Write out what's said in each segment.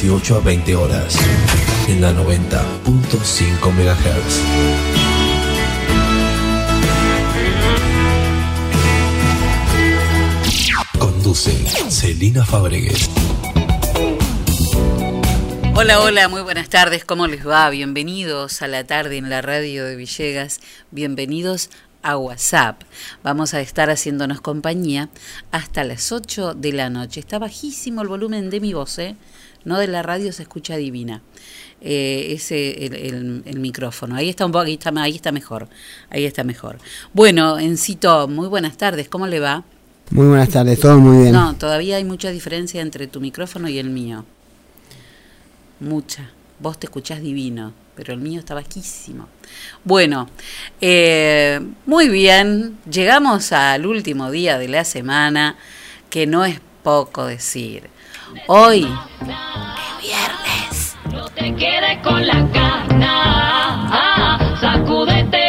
18 a 20 horas en la 90.5 MHz. Conduce Celina Fabregues. Hola, hola, muy buenas tardes, ¿cómo les va? Bienvenidos a la tarde en la radio de Villegas, bienvenidos a WhatsApp. Vamos a estar haciéndonos compañía hasta las 8 de la noche. Está bajísimo el volumen de mi voz, ¿eh? no de la radio se escucha divina. Eh, ese el, el, micrófono. Ahí está un poco, ahí está, ahí está mejor. Ahí está mejor. Bueno, Encito, muy buenas tardes, ¿cómo le va? Muy buenas tardes, todo muy bien. No, todavía hay mucha diferencia entre tu micrófono y el mío. Mucha. Vos te escuchás divino, pero el mío está bajísimo. Bueno, eh, muy bien, llegamos al último día de la semana, que no es poco decir. Hoy es viernes. No te quedes con la sacúdete,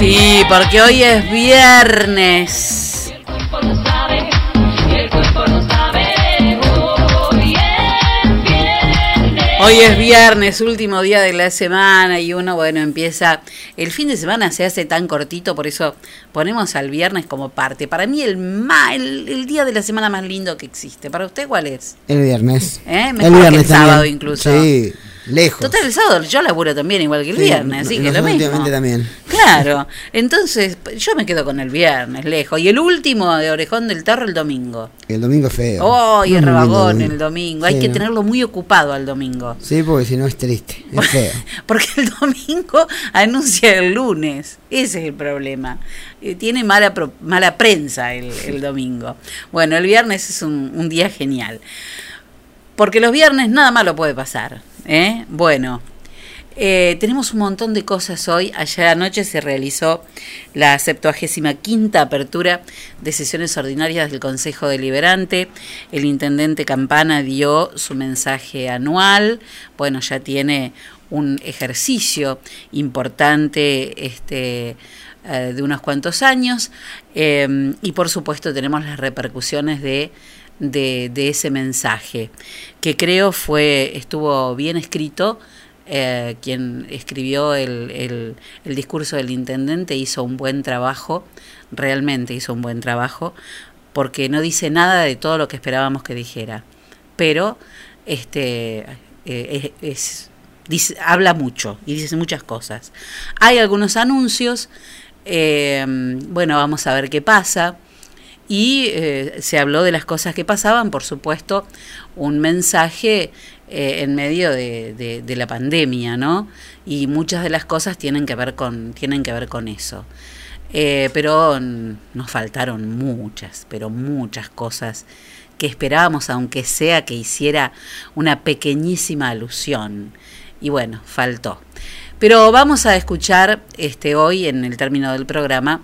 sí, porque hoy es viernes. Hoy es viernes, último día de la semana y uno, bueno, empieza... El fin de semana se hace tan cortito, por eso ponemos al viernes como parte. Para mí el, el, día de la semana más lindo que existe. ¿Para usted cuál es? El viernes. ¿Eh? el viernes el sábado incluso. Sí. Lejos. Total, el sábado yo laburo también igual que el viernes, así que lo mismo. también. Claro, entonces yo me quedo con el viernes, lejos. Y el último de Orejón del Tarro el domingo. El domingo es feo. Oh, y el rabagón el domingo. Hay que tenerlo muy ocupado al domingo. Sí, porque si no es triste, es feo. porque el domingo anuncia el lunes. Ese es el problema. Eh, tiene mala, mala prensa el, domingo. Bueno, el viernes es un, un día genial. Porque los viernes nada malo puede pasar. ¿eh? Bueno, eh, tenemos un montón de cosas hoy. Ayer anoche se realizó la 75 apertura de sesiones ordinarias del Consejo Deliberante. El intendente Campana dio su mensaje anual. Bueno, ya tiene un ejercicio importante este, eh, de unos cuantos años. y por supuesto tenemos las repercusiones de de, ese mensaje, que creo fue, estuvo bien escrito eh, quien escribió el, el, el discurso del intendente, hizo un buen trabajo, realmente hizo un buen trabajo, porque no dice nada de todo lo que esperábamos que dijera. Pero este eh, es, es- dice- habla mucho y dice muchas cosas. Hay algunos anuncios, eh, bueno, vamos a ver qué pasa. Y eh, se habló de las cosas que pasaban, por supuesto, un mensaje eh, en medio de, la pandemia, ¿no? Y muchas de las cosas tienen que ver con, tienen que ver con eso. Eh, pero nos faltaron muchas, pero muchas cosas que esperábamos, aunque sea que hiciera una pequeñísima alusión. Y bueno, faltó. Pero vamos a escuchar este hoy en el término del programa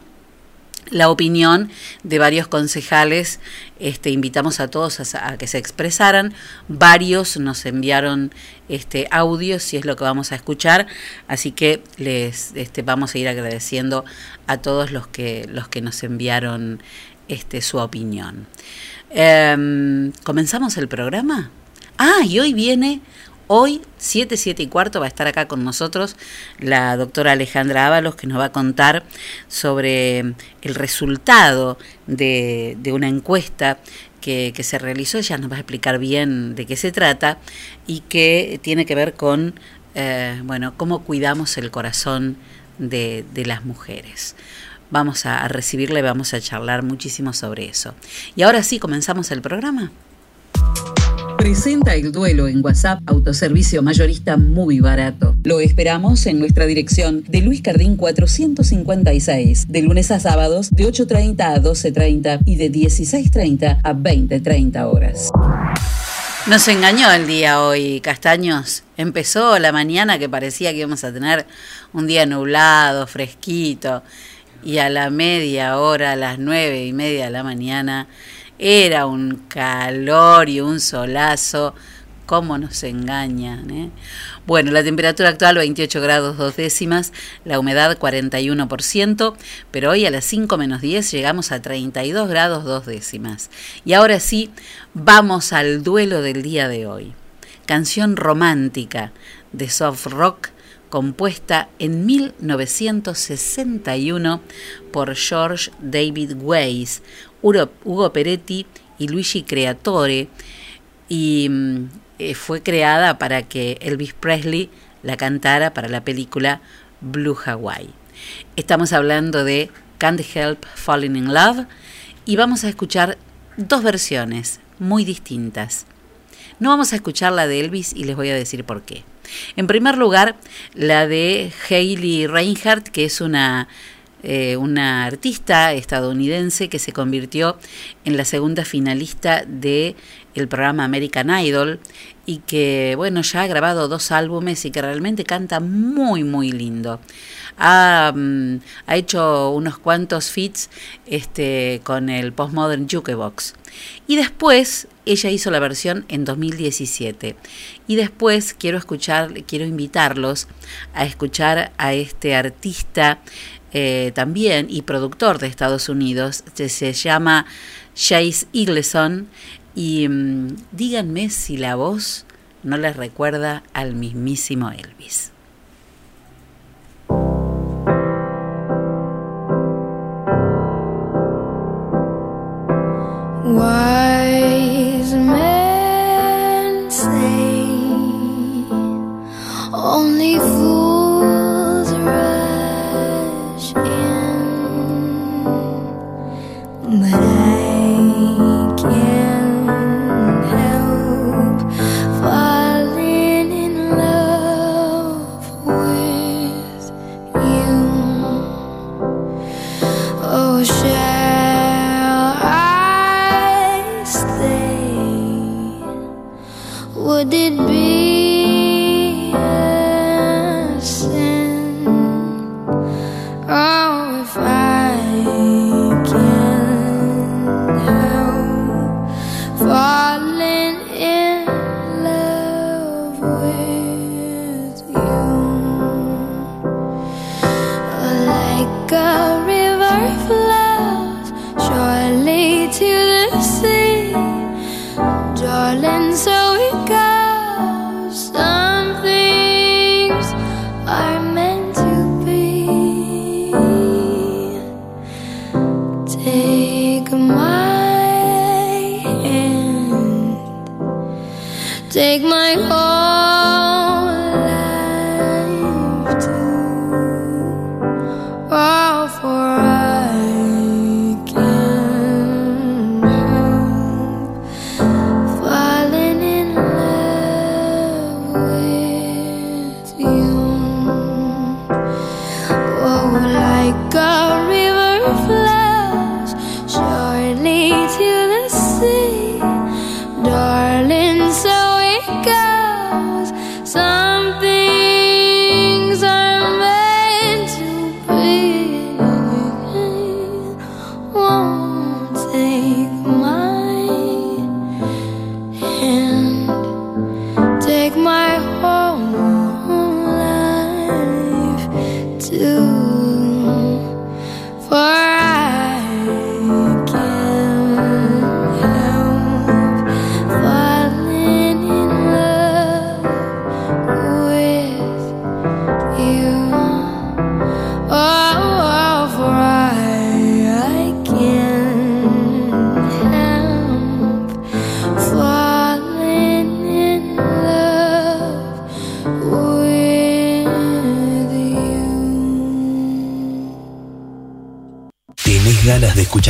la opinión de varios concejales. Este, invitamos a todos a, que se expresaran. Varios nos enviaron este, audios y es lo que vamos a escuchar. Así que les este, vamos a ir agradeciendo a todos los que, los que nos enviaron este, su opinión. Em, ¿Comenzamos el programa? Ah, y hoy viene Hoy, 7, 7 y cuarto, va a estar acá con nosotros la doctora Alejandra Ábalos, que nos va a contar sobre el resultado de, una encuesta que, se realizó. Ella nos va a explicar bien de qué se trata y que tiene que ver con, eh, bueno, cómo cuidamos el corazón de, de las mujeres. Vamos a, a recibirla y vamos a charlar muchísimo sobre eso. Y ahora sí, comenzamos el programa. Presenta el duelo en WhatsApp, autoservicio mayorista muy barato. Lo esperamos en nuestra dirección de Luis Cardín 456, de lunes a sábados de 8.30 a 12.30 y de 16.30 a 20.30 horas. Nos engañó el día hoy, Castaños. Empezó la mañana que parecía que íbamos a tener un día nublado, fresquito, y a la media hora, a las nueve y media de la mañana, era un calor y un solazo. ¿Cómo nos engañan? Eh? Bueno, la temperatura actual 28 grados dos décimas, la humedad 41%, pero hoy a las 5 menos 10 llegamos a 32 grados dos décimas. Y ahora sí, vamos al duelo del día de hoy. Canción romántica de soft rock compuesta en 1961 por George David Weiss, Hugo Peretti y Luigi Creatore y eh, fue creada para que Elvis Presley la cantara para la película Blue Hawaii. Estamos hablando de Can't Help Falling in Love y vamos a escuchar dos versiones muy distintas. No vamos a escuchar la de Elvis y les voy a decir por qué. En primer lugar, la de Hayley Reinhardt, que es una eh, una artista estadounidense que se convirtió en la segunda finalista de el programa American Idol y que bueno ya ha grabado dos álbumes y que realmente canta muy muy lindo ha, um, ha hecho unos cuantos feats este, con el Postmodern Jukebox y después ella hizo la versión en 2017 y después quiero escuchar quiero invitarlos a escuchar a este artista eh, también y productor de Estados Unidos, que se llama Chase Eagleson. Y mmm, díganme si la voz no les recuerda al mismísimo Elvis. Why?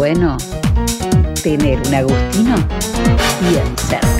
bueno tener un Agustino bien cerca.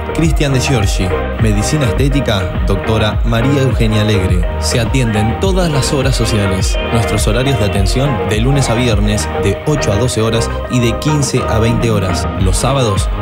Cristian de Giorgi. Medicina estética, doctora María Eugenia Alegre. Se atienden todas las horas sociales. Nuestros horarios de atención de lunes a viernes de 8 a 12 horas y de 15 a 20 horas. Los sábados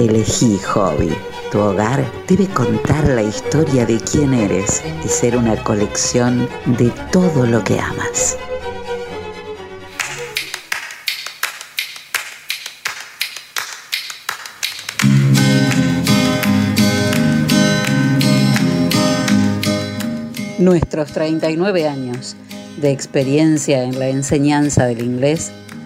Elegí Hobby. Tu hogar debe contar la historia de quién eres y ser una colección de todo lo que amas. Nuestros 39 años de experiencia en la enseñanza del inglés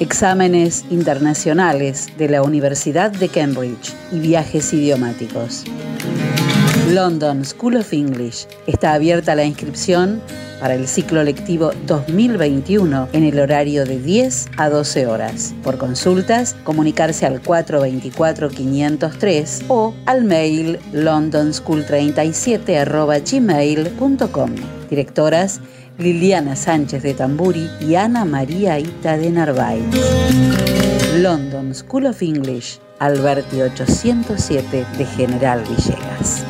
Exámenes internacionales de la Universidad de Cambridge y viajes idiomáticos. London School of English. Está abierta la inscripción para el ciclo lectivo 2021 en el horario de 10 a 12 horas. Por consultas, comunicarse al 424-503 o al mail londonschool37 Directoras Liliana Sánchez de Tamburi y Ana María Ita de Narváez. London School of English, Alberti 807 de General Villegas.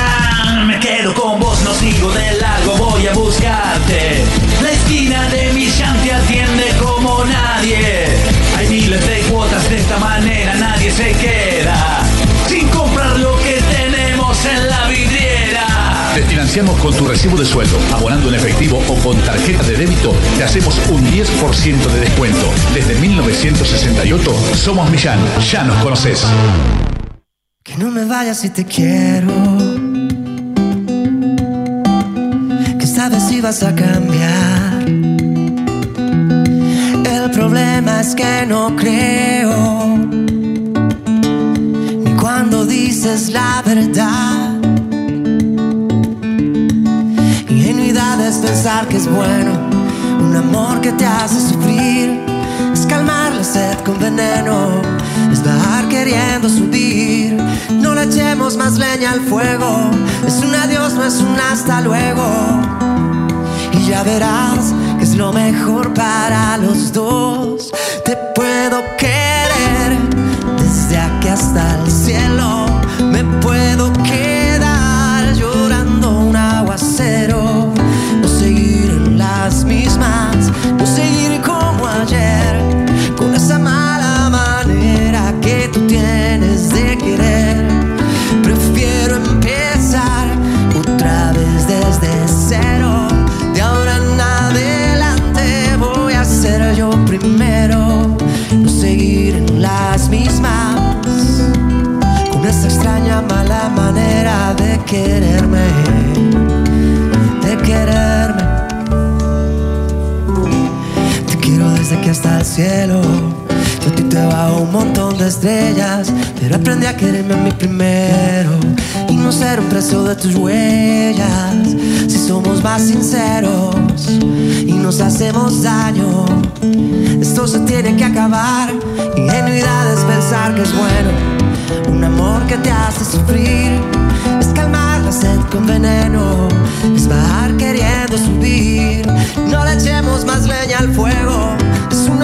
Sigo de largo, voy a buscarte. La esquina de Millán te atiende como nadie. Hay miles de cuotas de esta manera, nadie se queda sin comprar lo que tenemos en la vidriera. Te financiamos con tu recibo de sueldo. Abonando en efectivo o con tarjeta de débito, te hacemos un 10% de descuento. Desde 1968 somos Millán. Ya nos conoces. Que no me vayas si te quiero. Si vas a cambiar. El problema es que no creo. Ni cuando dices la verdad. Ingenuidad es pensar que es bueno. Un amor que te hace sufrir. Es calmar la sed con veneno. Es bajar queriendo subir. No le echemos más leña al fuego. Es un adiós, no es un hasta luego. Y ya verás que es lo mejor para los dos. Te puedo querer quererme. De quererme. Te quiero desde aquí hasta el cielo. Yo a ti te bajo un montón de estrellas, pero aprendí a quererme a mí primero y no ser un preso de tus huellas. Si somos más sinceros y nos hacemos daño, esto se tiene que acabar. Ingenuidad es pensar que es bueno, un amor que te hace sufrir. Es calmar sed con veneno, es bajar queriendo subir. No le echemos más leña al fuego, es un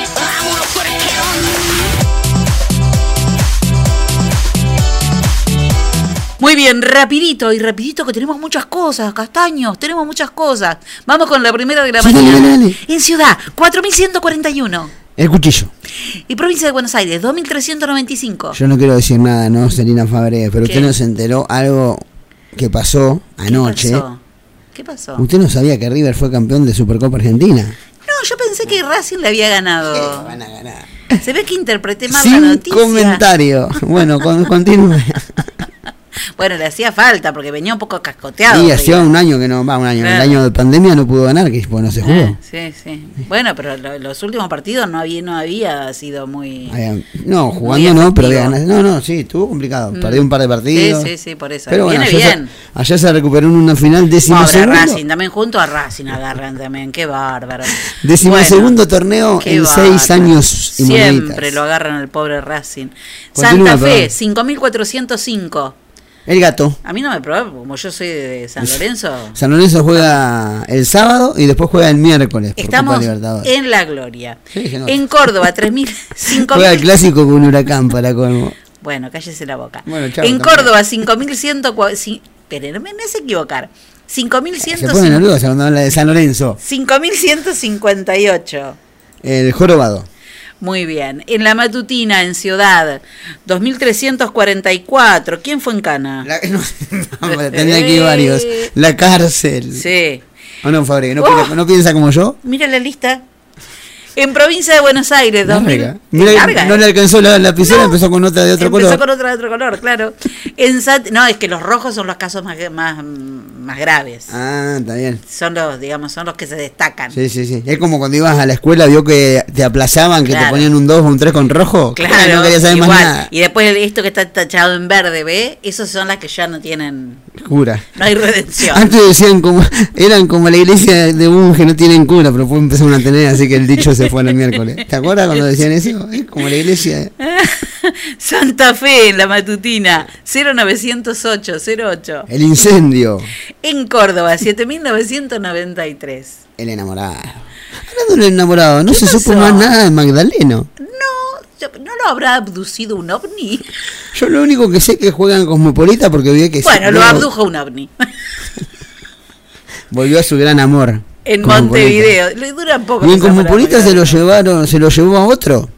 Muy bien, rapidito y rapidito que tenemos muchas cosas, castaños, tenemos muchas cosas. Vamos con la primera de la Sí, mañana. dale, dale. En Ciudad, 4141. El cuchillo. Y provincia de Buenos Aires, 2395. Yo no quiero decir nada, ¿no, Selina Fabre? Pero ¿Qué? usted no se enteró algo que pasó anoche. pasó? ¿Qué pasó? ¿Usted no sabía que River fue campeón de Supercopa Argentina? No, yo pensé que Racing le había ganado. Van a ganar. Se ve que interpreté mal la Sin noticia. comentario. Bueno, con- continúe. Bueno, le hacía falta porque venía un poco cascoteado. River. hacía un año que no, va, un año. Claro. El año de pandemia no pudo ganar, que pues no se jugó. Ah, sí, sí. Bueno, pero lo- los últimos partidos no había, no había sido muy. No, Muy jugando no, pero había ganado. No, no, sí, estuvo complicado. Mm. Perdió un par de partidos. Sí, sí, sí, por eso. Pero bueno, Viene bien. Se, ayer se recuperó en una final décimo Pobre segundo. Racing, también junto a Racing agarran también, qué bárbaro. Décimo Bueno, segundo torneo en bárbaro. seis años y Siempre moneditas. lo agarran al pobre Racing. Continúa, Santa Fe, perdón. 5405. El gato. A mí no me probó, como yo soy de San Lorenzo. San Lorenzo juega el sábado y después juega el miércoles Estamos en la gloria. Sí. En Córdoba, 3000, 5000. Juega el clásico con Huracán para colmo. Bueno, cállese la boca. Bueno, en también. Córdoba, 5100. si- Esperen, no me hace equivocar. Se pone 5100. nerviosa cuando habla de San Lorenzo. 5158. El jorobado. Muy bien. En la matutina, en Ciudad, 2344. ¿Quién fue en Cana? Hombre, Tendría que ir varios. La cárcel. Sí. ¿O no, Fabre? ¿No, Oh. piensa- ¿No piensa como yo? Mira la lista. En provincia de Buenos Aires, 2000. Larga. Mira, Larga, no ¿eh? le alcanzó la lapicera, empezó con otra de otro Empezó color. con otra de otro color, claro. En Sat- no, es que los rojos son los casos más, más, más graves. Ah, está bien. Son los, digamos, son los que se destacan. Sí, sí, sí. Es como cuando ibas a la escuela, vio que te aplazaban, que te ponían un 2 o un 3 con rojo. Claro, No quería saber más nada. Y después esto que está tachado en verde, ¿ve? Esas son las que ya no tienen, Cura. no hay redención. Antes decían como, eran como la iglesia de un que no tienen cura, pero después empezaron a tener, así que el dicho se fue el miércoles. ¿Te acuerdas cuando decían eso? Es como la iglesia. Santa Fe en la matutina, 0908 08. El incendio. En Córdoba, 7993. El enamorado. Hablando del enamorado, no ¿Qué se supo pasó? más nada de Magdaleno. No, ¿no lo habrá abducido un ovni? Yo lo único que sé es que juegan Cosmopolita porque vi que Bueno, lo abdujo un ovni. volvió a su gran amor. En. Montevideo. Le dura un poco. Y en Cosmopolita se lo llevaron, se lo llevó a otro.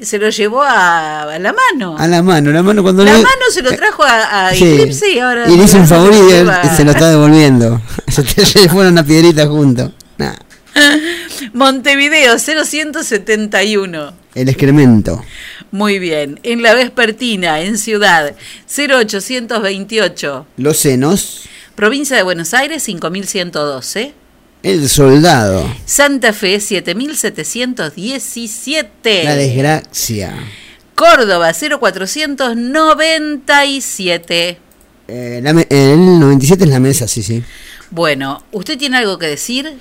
Se lo llevó a, a la mano. A la mano, la mano cuando la le- mano se lo trajo a, a Sí. Eclipse y ahora. Y le hizo un favor y él se lo está devolviendo. Se te fueron una piedrita juntos. Nah, Montevideo, 0171. el excremento. Muy bien. En la Vespertina, en Ciudad, 0828. Los senos. Provincia de Buenos Aires, 5112. El soldado. Santa Fe, 7717. La desgracia. Córdoba, 0497. Eh, la el 97 es la mesa, sí, sí. Bueno, ¿usted tiene algo que decir?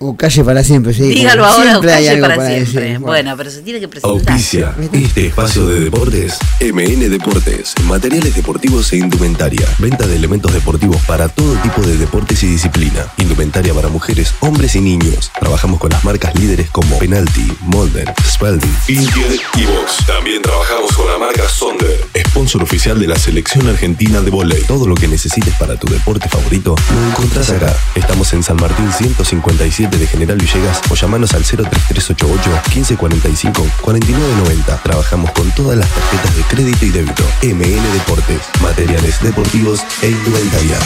O calle para siempre, sí. Dígalo ahora o siempre hay calle algo para, siempre. decir. Bueno. pero se tiene que presentar. Auspicia este espacio de deportes MN Deportes, materiales deportivos e indumentaria. Venta de elementos deportivos para todo tipo de deportes y disciplina. Indumentaria para mujeres, hombres y niños. Trabajamos con las marcas líderes como Penalty, Molden, Spalding, Intier y Box. También trabajamos con la marca Sonder, sponsor oficial de la selección argentina de volei. Todo lo que necesites para tu deporte favorito lo encontrás acá. Estamos en San Martín 157 de General Villegas o llamanos al 03388 1545 4990. Trabajamos con todas las tarjetas de crédito y débito. MN Deportes, materiales deportivos e indumentaria.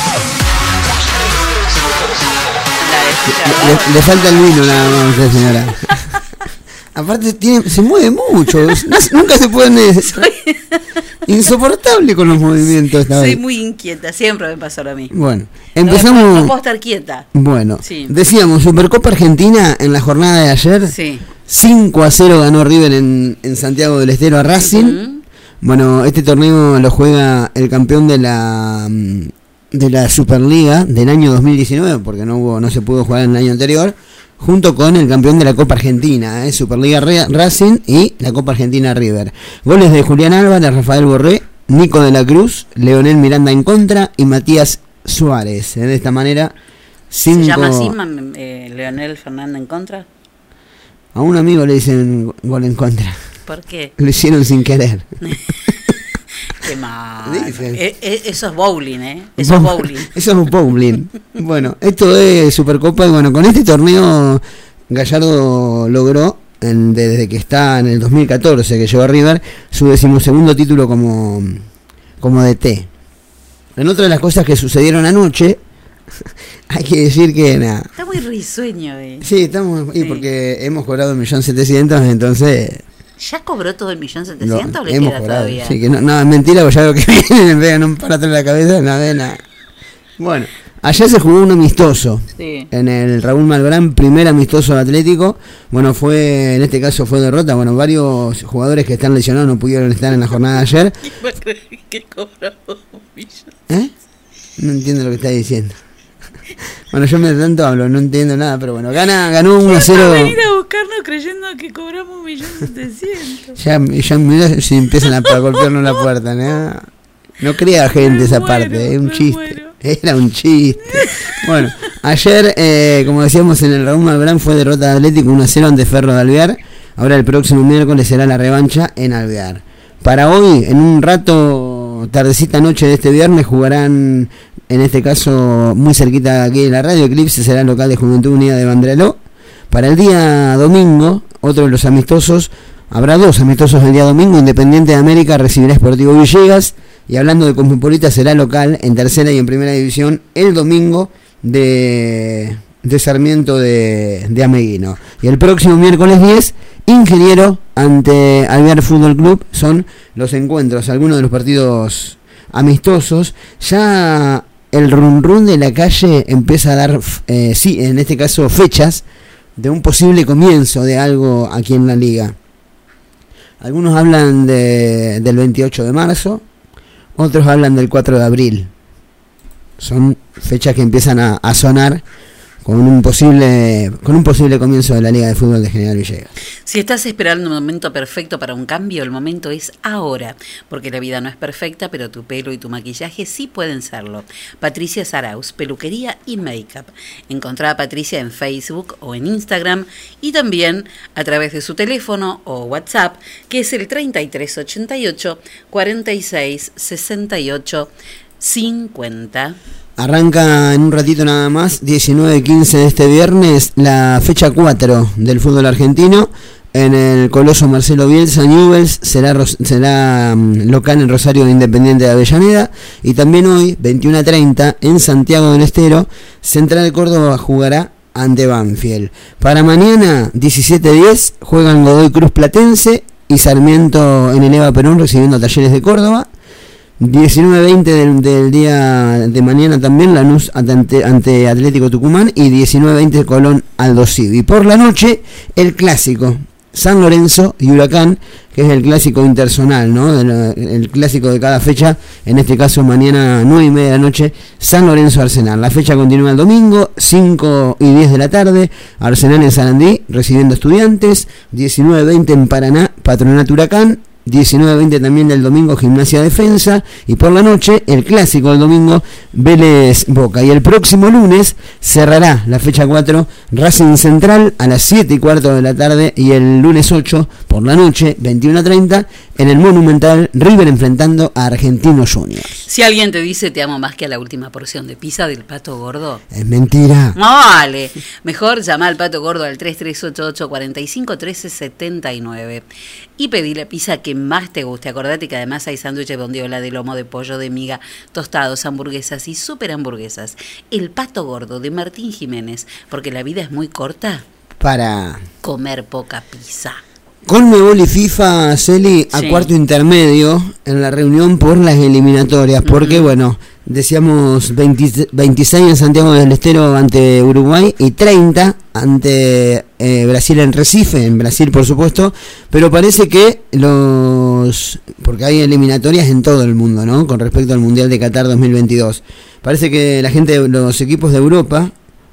Le, falta el vino nada más, señora. Aparte tiene, se mueve mucho, no- nunca se pone insoportable con los movimientos esta Soy vez. muy inquieta, siempre me pasó lo mismo. Bueno, No, empezamos. No, puedo estar quieta. Bueno, Sí. decíamos, Supercopa Argentina en la jornada de ayer. Sí. 5 a 0 ganó River en, en Santiago del Estero a Racing. Bueno, este torneo lo juega el campeón de la mm, de la Superliga del año 2019, porque no hubo no se pudo jugar en el año anterior, junto con el campeón de la Copa Argentina, ¿eh? Superliga Re- Racing y la Copa Argentina River. Goles de Julián Álvarez, Rafael Borré, Nico de la Cruz, Leonel Miranda en contra y Matías Suárez. ¿eh? De esta manera, cinco... ¿Se llama así eh, Leonel Fernández en contra? A un amigo le dicen gol en contra. ¿Por qué? Lo hicieron sin querer. Qué mal. Dicen. Eh, eh, eso es bowling, ¿eh? Eso es bowling. Eso es un bowling. Bueno, esto es Supercopa y bueno, con este torneo Gallardo logró en- desde que está en el 2014 que llegó a River su decimosegundo título como como DT. En otra de las cosas que sucedieron anoche, hay que decir que nada. Está muy risueño. Eh. Sí, estamos y porque hemos cobrado 1.700.000, entonces ¿Ya cobró todo el millón setecientos o le hemos queda cobrado. todavía? Sí, que no, no, es mentira, porque ya lo que viene me pegan un para atrás de la cabeza, nada de nada. Bueno, ayer se jugó un amistoso. Sí. En el Raúl Malbrán, primer amistoso Atlético. Bueno, fue, en este caso fue derrota. Bueno, varios jugadores que están lesionados no pudieron estar en la jornada de ayer. que cobramos un millón. ¿Eh? No entiendo lo que está diciendo. Bueno, yo me tanto hablo, no entiendo nada, pero bueno, gana, ganó 1 a 0. venir a buscarnos creyendo que cobramos un millón setecientos. Ya, ya mirá si empiezan a, golpearnos la puerta, ¿no? No crea gente esa parte, es un chiste. Era un chiste. Bueno, ayer, eh, como decíamos en el Raúl Malbrán, fue derrota de Atlético 1 a 0 ante Ferro de Alvear. Ahora el próximo miércoles será la revancha en Alvear. Para hoy, en un rato, tardecita noche de este viernes, jugarán, en este caso, muy cerquita aquí de la radio, Eclipse será local de Juventud Unida de Bandreló. Para el día domingo, otro de los amistosos, habrá dos amistosos el día domingo, Independiente de América recibirá Sportivo Villegas, y hablando de Cosmopolita será local en tercera y en primera división el domingo de, de Sarmiento de, de Ameguino. Y el próximo miércoles 10, Ingeniero ante Alvear Fútbol Club son los encuentros, algunos de los partidos amistosos. Ya el run run de la calle empieza a dar, eh, sí, en este caso fechas de un posible comienzo de algo aquí en la liga. Algunos hablan de, del 28 de marzo, otros hablan del 4 de abril. Son fechas que empiezan a, a sonar con un posible con un posible comienzo de la Liga de Fútbol de General Villegas. Si estás esperando un momento perfecto para un cambio, el momento es ahora, porque la vida no es perfecta, pero tu pelo y tu maquillaje sí pueden serlo. Patricia Saraus, peluquería y make-up. Encontrá a Patricia en Facebook o en Instagram y también a través de su teléfono o WhatsApp, que es el 3388 46 68 50. Arranca en un ratito nada más, 19-15 de este viernes, la fecha 4 del fútbol argentino. En el Coloso Marcelo Bielsa, Newells será, será mm, local en Rosario de Independiente de Avellaneda. Y también hoy, 21 a 30, en Santiago del Estero, Central Córdoba jugará ante Banfield. Para mañana, 17-10, juegan Godoy Cruz Platense y Sarmiento en el Eva Perón recibiendo Talleres de Córdoba. 19-20 del, del día de mañana también Lanús ante, ante Atlético Tucumán y 19-20 Colón Aldo Civi. Y por la noche el clásico San Lorenzo y Huracán, que es el clásico intersonal, ¿no? El, el clásico de cada fecha, en este caso mañana 9 y media de la noche, San Lorenzo Arsenal. La fecha continúa el domingo, 5 y 10 de la tarde, Arsenal en Sarandí recibiendo estudiantes, 19-20 en Paraná, Patronato Huracán, 19-20 también del domingo Gimnasia Defensa y por la noche el clásico del domingo Vélez Boca y el próximo lunes cerrará la fecha 4 Racing Central a las 7 y cuarto de la tarde y el lunes 8 por la noche 21 a 30 en el Monumental River enfrentando a Argentino Juniors. Si alguien te dice te amo más que a la última porción de pizza del pato gordo, Es mentira. No vale. Mejor llama al pato gordo al 3388 45 13 79. Y pedí la pizza que más te guste. Acordate que además hay sándwiches de bondiola, de lomo, de pollo, de miga, tostados, hamburguesas y super hamburguesas. El pato gordo de Martín Jiménez, porque la vida es muy corta. Para Comer poca pizza. Conmebol y FIFA, Celi, a Sí. cuarto intermedio en la reunión por las eliminatorias, porque bueno, decíamos 20 26 en Santiago del Estero ante Uruguay y 30 ante eh, Brasil en Recife, en Brasil por supuesto, pero parece que los, porque hay eliminatorias en todo el mundo, ¿no? Con respecto al Mundial de Qatar 2022. Parece que la gente, los equipos de Europa,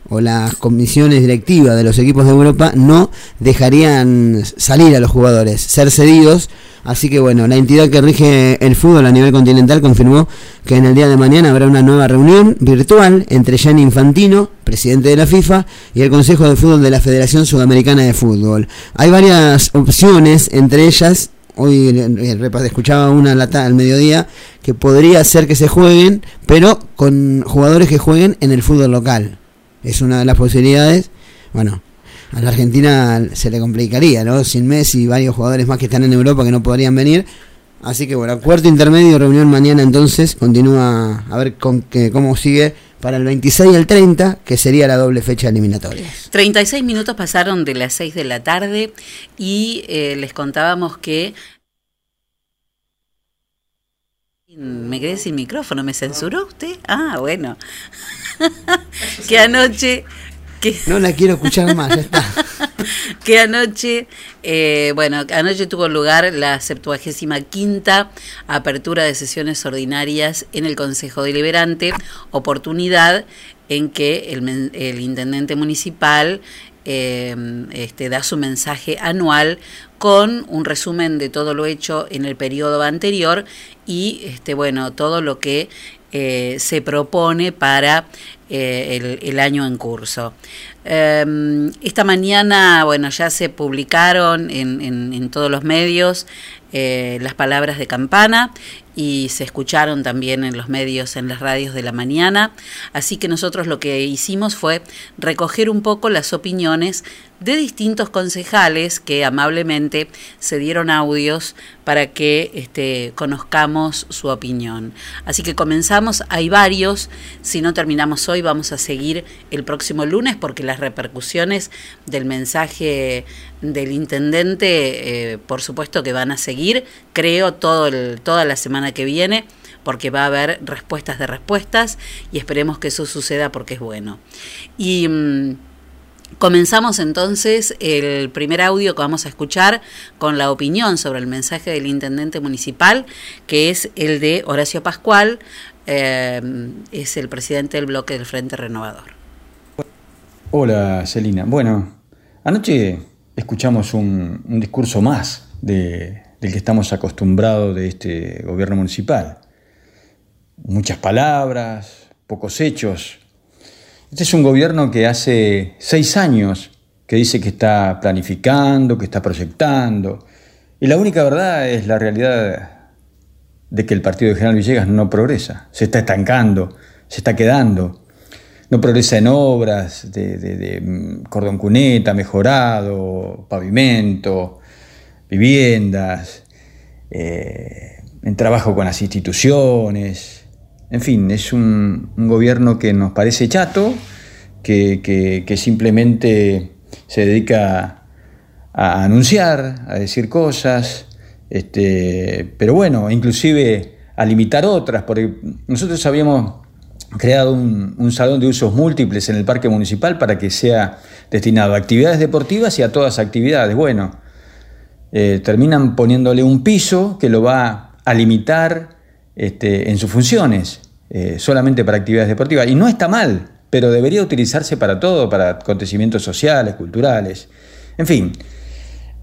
o las comisiones directivas de los equipos de Europa no dejarían salir a los jugadores, ser cedidos. Así que bueno, la entidad que rige el fútbol a nivel continental confirmó que en el día de mañana habrá una nueva reunión virtual entre Gianni Infantino, presidente de la FIFA, y el Consejo de Fútbol de la Federación Sudamericana de Fútbol. Hay varias opciones, entre ellas Hoy escuchaba una a la ta- al mediodía que podría ser que se jueguen, pero con jugadores que jueguen en el fútbol local. Es una de las posibilidades. Bueno, a la Argentina se le complicaría, ¿no? Sin Messi y varios jugadores más que están en Europa que no podrían venir. Así que bueno, cuarto intermedio, reunión mañana entonces. Continúa a ver con qué, cómo sigue para el 26 y el 30, que sería la doble fecha eliminatoria. 36 minutos pasaron de las 6 de la tarde y eh, les contábamos que... Me quedé sin micrófono, ¿me censuró usted? Ah, bueno. que anoche... Que... No la quiero escuchar más, ya está. que anoche, eh, bueno, anoche tuvo lugar la 75 apertura de sesiones ordinarias en el Consejo Deliberante, oportunidad en que el, intendente municipal eh, este, da su mensaje anual con un resumen de todo lo hecho en el periodo anterior y este, bueno, todo lo que eh, se propone para eh, el, el año en curso. Eh, esta mañana, bueno, ya se publicaron en, en- en todos los medios eh, las palabras de campana y se escucharon también en los medios, en las radios de la mañana. Así que nosotros lo que hicimos fue recoger un poco las opiniones de distintos concejales que amablemente se dieron audios para que este, conozcamos su opinión. Así que comenzamos, hay varios, si no terminamos hoy vamos a seguir el próximo lunes porque las repercusiones del mensaje del intendente, eh, por supuesto que van a seguir, creo, todo el, toda la semana que viene porque va a haber respuestas de respuestas y esperemos que eso suceda porque es bueno. Y mm, comenzamos entonces el primer audio que vamos a escuchar con la opinión sobre el mensaje del intendente municipal, que es el de Horacio Pascual, eh, es el presidente del bloque del Frente Renovador. Hola, Celina. Bueno, anoche escuchamos un, discurso más de- del que estamos acostumbrados de este gobierno municipal. Muchas palabras, pocos hechos. Este es un gobierno que hace seis años que dice que está planificando, que está proyectando. Y la única verdad es la realidad de que el partido de General Villegas no progresa, se está estancando, se está quedando no progresa en obras de, mm, cordón cuneta mejorado, pavimento, viviendas, eh, en trabajo con las instituciones. En fin, es un, gobierno que nos parece chato, que, que- que simplemente se dedica a anunciar, a decir cosas, este, pero bueno, inclusive a limitar otras, porque nosotros habíamos creado un, un salón de usos múltiples en el parque municipal para que sea destinado a actividades deportivas y a todas actividades. Bueno, eh, terminan poniéndole un piso que lo va a limitar este, en sus funciones, eh, solamente para actividades deportivas. Y no está mal, pero debería utilizarse para todo, para acontecimientos sociales, culturales. En fin,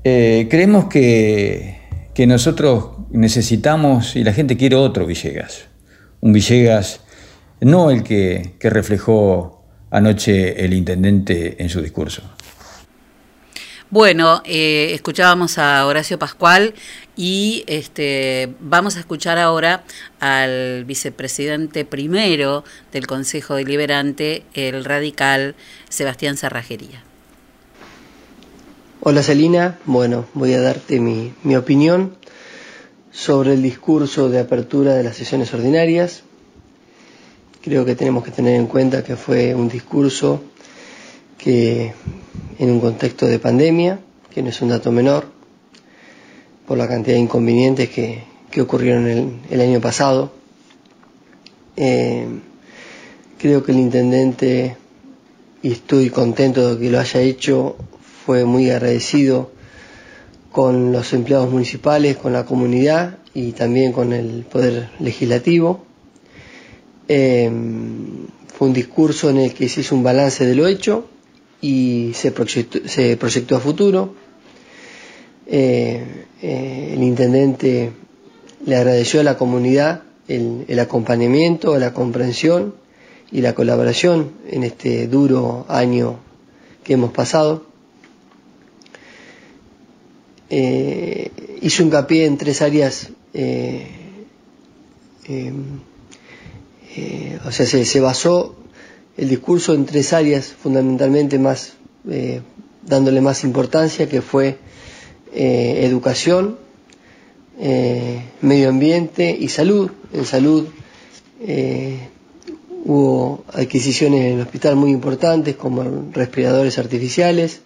eh, creemos que, que nosotros necesitamos y la gente quiere otro Villegas. Un Villegas, no el que, que reflejó anoche el intendente en su discurso. Bueno, eh, escuchábamos a Horacio Pascual y este, vamos a escuchar ahora al vicepresidente primero del Consejo Deliberante, el radical Sebastián Cerrajería. Hola Celina, bueno, voy a darte mi, mi opinión sobre el discurso de apertura de las sesiones ordinarias. Creo que tenemos que tener en cuenta que fue un discurso que en un contexto de pandemia, que no es un dato menor, por la cantidad de inconvenientes que, que ocurrieron el, el año pasado, eh, creo que el intendente, y estoy contento de que lo haya hecho, fue muy agradecido con los empleados municipales, con la comunidad y también con el Poder Legislativo. Eh, fue un discurso en el que se hizo un balance de lo hecho y se proyectó, a futuro. Eh, eh, el intendente le agradeció a la comunidad el, acompañamiento, la comprensión y la colaboración en este duro año que hemos pasado eh, hizo hincapié en tres áreas, eh, eh, o sea, se, se, basó el discurso en tres áreas fundamentalmente más, eh, dándole más importancia, que fue eh, educación, medio ambiente y salud. En salud hubo adquisiciones en el hospital muy importantes como respiradores artificiales,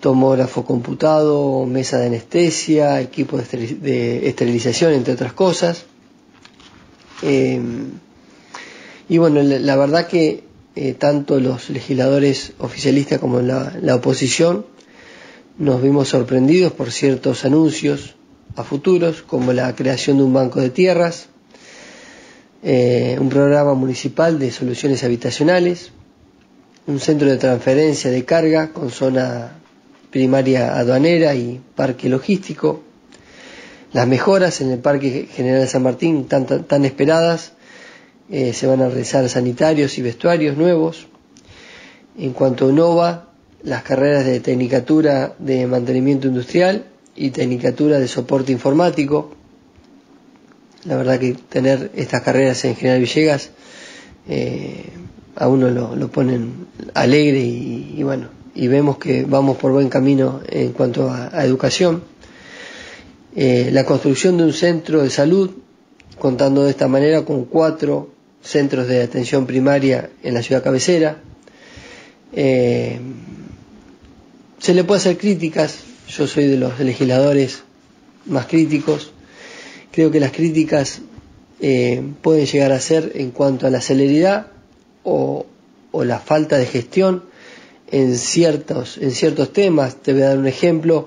tomógrafo computado, mesa de anestesia, equipo de, esterilización, entre otras cosas. Y bueno, la, verdad que eh, tanto los legisladores oficialistas como la, oposición nos vimos sorprendidos por ciertos anuncios a futuros, como la creación de un banco de tierras, eh, un programa municipal de soluciones habitacionales, un centro de transferencia de carga con zona primaria aduanera y parque logístico. Las mejoras en el Parque General San Martín, tan, tan, tan esperadas, eh, se van a realizar sanitarios y vestuarios nuevos. En cuanto a Nova, las carreras de Tecnicatura de Mantenimiento Industrial y Tecnicatura de Soporte Informático. La verdad que tener estas carreras en General Villegas eh, a uno lo, ponen alegre y, bueno, y vemos que vamos por buen camino en cuanto a, a educación. Eh, la construcción de un centro de salud, contando de esta manera con cuatro centros de atención primaria en la ciudad cabecera. Eh, se le puede hacer críticas, yo soy de los legisladores más críticos, creo que las críticas eh, pueden llegar a ser en cuanto a la celeridad o, la falta de gestión en ciertos, en ciertos temas. Te voy a dar un ejemplo,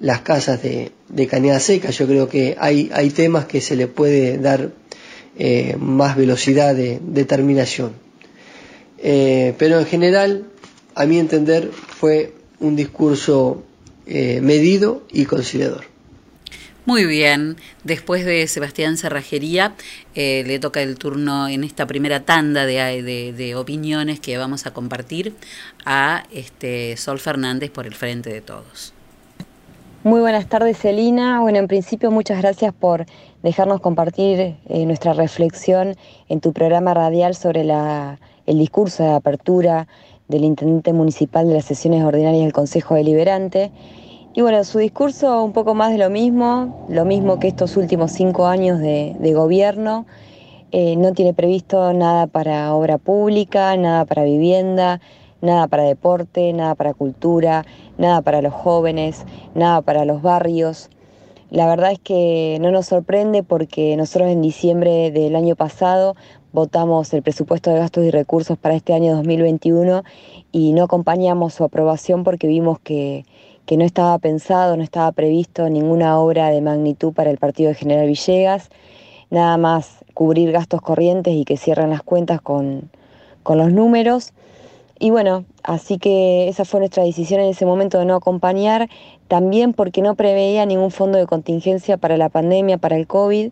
las casas de, de seca. Yo creo que hay, hay temas que se le puede dar eh, más velocidad de, de terminación. Eh, pero en general, a mi entender, fue un discurso eh, medido y conciliador. Muy bien, después de Sebastián Cerrajería, eh, le toca el turno en esta primera tanda de, de, de, opiniones que vamos a compartir a este Sol Fernández por el Frente de Todos. Muy buenas tardes, Celina. Bueno, en principio, muchas gracias por dejarnos compartir eh, nuestra reflexión en tu programa radial sobre el discurso de apertura del intendente municipal de las sesiones ordinarias del Consejo Deliberante. Y bueno, su discurso un poco más de lo mismo, lo mismo que estos últimos cinco años de, de gobierno. Eh, no tiene previsto nada para obra pública, nada para vivienda, nada para deporte, nada para cultura, nada para los jóvenes, nada para los barrios. La verdad es que no nos sorprende porque nosotros en diciembre del año pasado votamos el presupuesto de gastos y recursos para este año 2021 y no acompañamos su aprobación porque vimos que que no estaba pensado, no estaba previsto ninguna obra de magnitud para el partido de General Villegas, nada más cubrir gastos corrientes y que cierren las cuentas con, con los números. Y bueno, así que esa fue nuestra decisión en ese momento de no acompañar, también porque no preveía ningún fondo de contingencia para la pandemia, para el COVID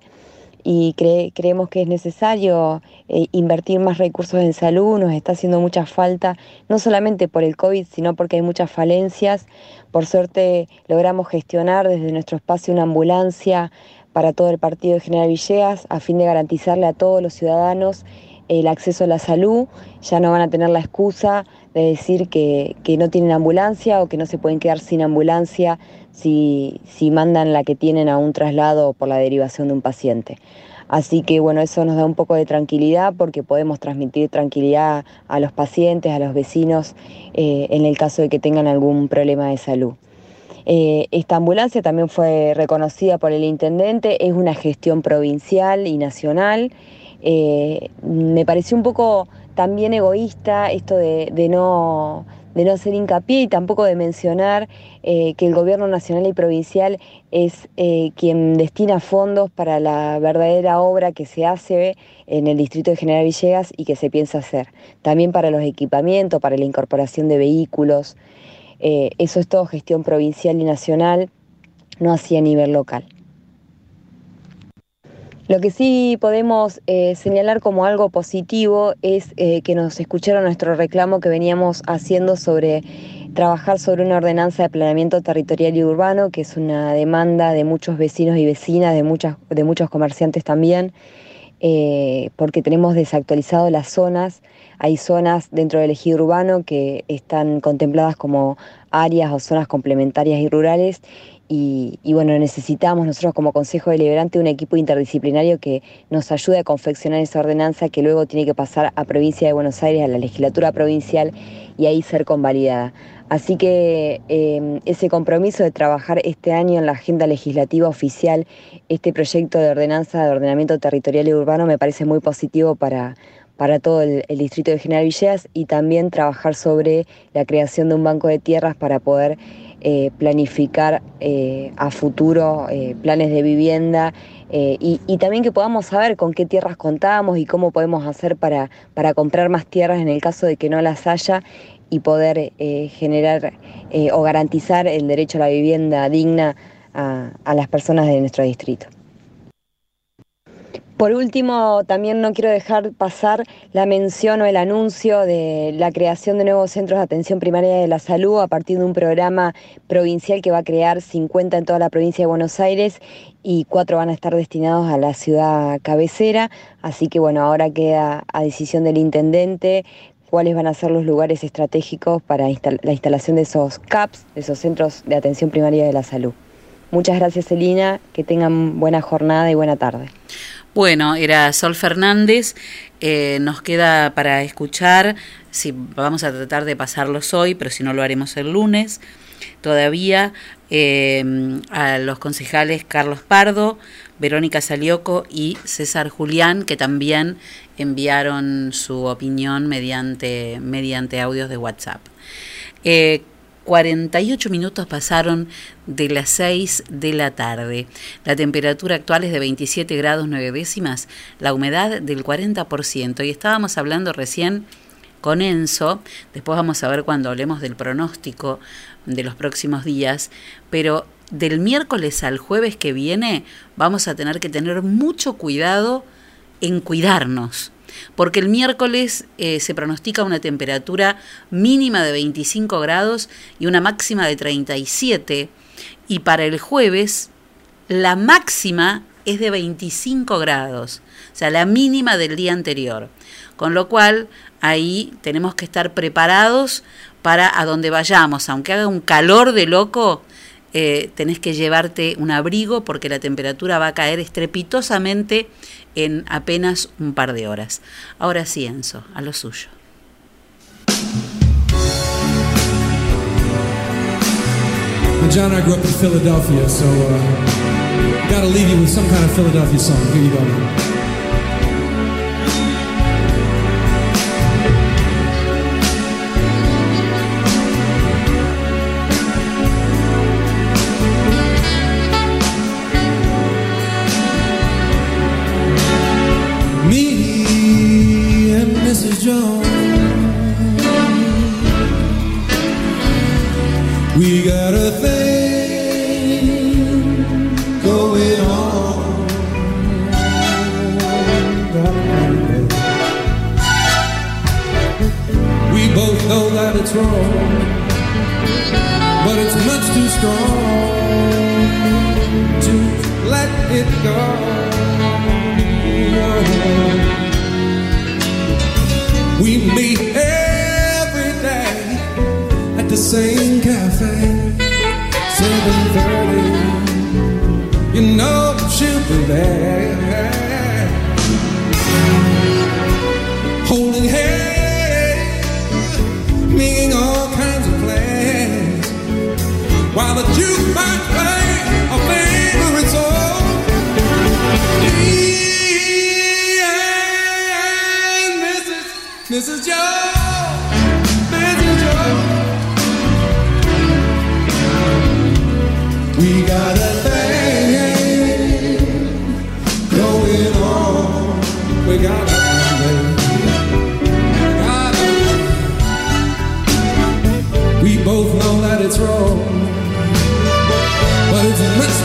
y cre creemos que es necesario eh, invertir más recursos en salud, nos está haciendo mucha falta, no solamente por el COVID, sino porque hay muchas falencias. Por suerte logramos gestionar desde nuestro espacio una ambulancia para todo el partido de General Villegas a fin de garantizarle a todos los ciudadanos el acceso a la salud, ya no van a tener la excusa de decir que, que no tienen ambulancia o que no se pueden quedar sin ambulancia si, si mandan la que tienen a un traslado por la derivación de un paciente. Así que bueno, eso nos da un poco de tranquilidad porque podemos transmitir tranquilidad a los pacientes, a los vecinos, eh, en el caso de que tengan algún problema de salud. Eh, esta ambulancia también fue reconocida por el intendente, es una gestión provincial y nacional. Eh, me pareció un poco también egoísta esto de, no de no hacer hincapié y tampoco de mencionar eh, que el gobierno nacional y provincial es eh, quien destina fondos para la verdadera obra que se hace en el distrito de General Villegas y que se piensa hacer. También para los equipamientos, para la incorporación de vehículos. Eh, eso es todo gestión provincial y nacional, no así a nivel local. Lo que sí podemos eh, señalar como algo positivo es eh, que nos escucharon nuestro reclamo que veníamos haciendo sobre trabajar sobre una ordenanza de planeamiento territorial y urbano, que es una demanda de muchos vecinos y vecinas, de, muchas, de muchos comerciantes también, eh, porque tenemos desactualizado las zonas. Hay zonas dentro del ejido urbano que están contempladas como áreas o zonas complementarias y rurales y, bueno, necesitamos nosotros como Consejo Deliberante un equipo interdisciplinario que nos ayude a confeccionar esa ordenanza que luego tiene que pasar a provincia de Buenos Aires, a la legislatura provincial y ahí ser convalidada. Así que eh, ese compromiso de trabajar este año en la agenda legislativa oficial, este proyecto de ordenanza de ordenamiento territorial y urbano me parece muy positivo para, para todo el, el, distrito de General Villegas y también trabajar sobre la creación de un banco de tierras para poder eh, planificar eh, a futuro eh, planes de vivienda y, también que podamos saber con qué tierras contamos y cómo podemos hacer para, para comprar más tierras en el caso de que no las haya y poder generar o garantizar el derecho a la vivienda digna a las personas de nuestro distrito. Por último, también no quiero dejar pasar la mención o el anuncio de la creación de nuevos centros de atención primaria de la salud a partir de un programa provincial que va a crear 50 en toda la provincia de Buenos Aires y cuatro van a estar destinados a la ciudad cabecera. Así que bueno, ahora queda a decisión del intendente cuáles van a ser los lugares estratégicos para la instalación de esos CAPS, de esos centros de atención primaria de la salud. Muchas gracias, Celina. Que tengan buena jornada y buena tarde. Bueno, era Sol Fernández. Eh, nos queda para escuchar, si vamos a tratar de pasarlos hoy, pero si no lo haremos el lunes. Todavía eh, a los concejales Carlos Pardo, Verónica Salioco y César Julián, que también enviaron su opinión mediante, mediante audios de WhatsApp. Eh, 48 minutos pasaron de las 6 de la tarde. La temperatura actual es de 27 grados 9 décimas, la humedad del 40%. Y estábamos hablando recién con Enzo, después vamos a ver cuando hablemos del pronóstico de los próximos días, pero del miércoles al jueves que viene vamos a tener que tener mucho cuidado en cuidarnos porque el miércoles eh, se pronostica una temperatura mínima de 25 grados y una máxima de 37, y para el jueves la máxima es de 25 grados, o sea, la mínima del día anterior. Con lo cual, ahí tenemos que estar preparados para a donde vayamos, aunque haga un calor de loco, eh, tenés que llevarte un abrigo porque la temperatura va a caer estrepitosamente en apenas un par de horas. Ahora sí, Enzo, a lo suyo. John, I grew up in Philadelphia, so uh, gotta leave you with some kind of Philadelphia song. Here you go.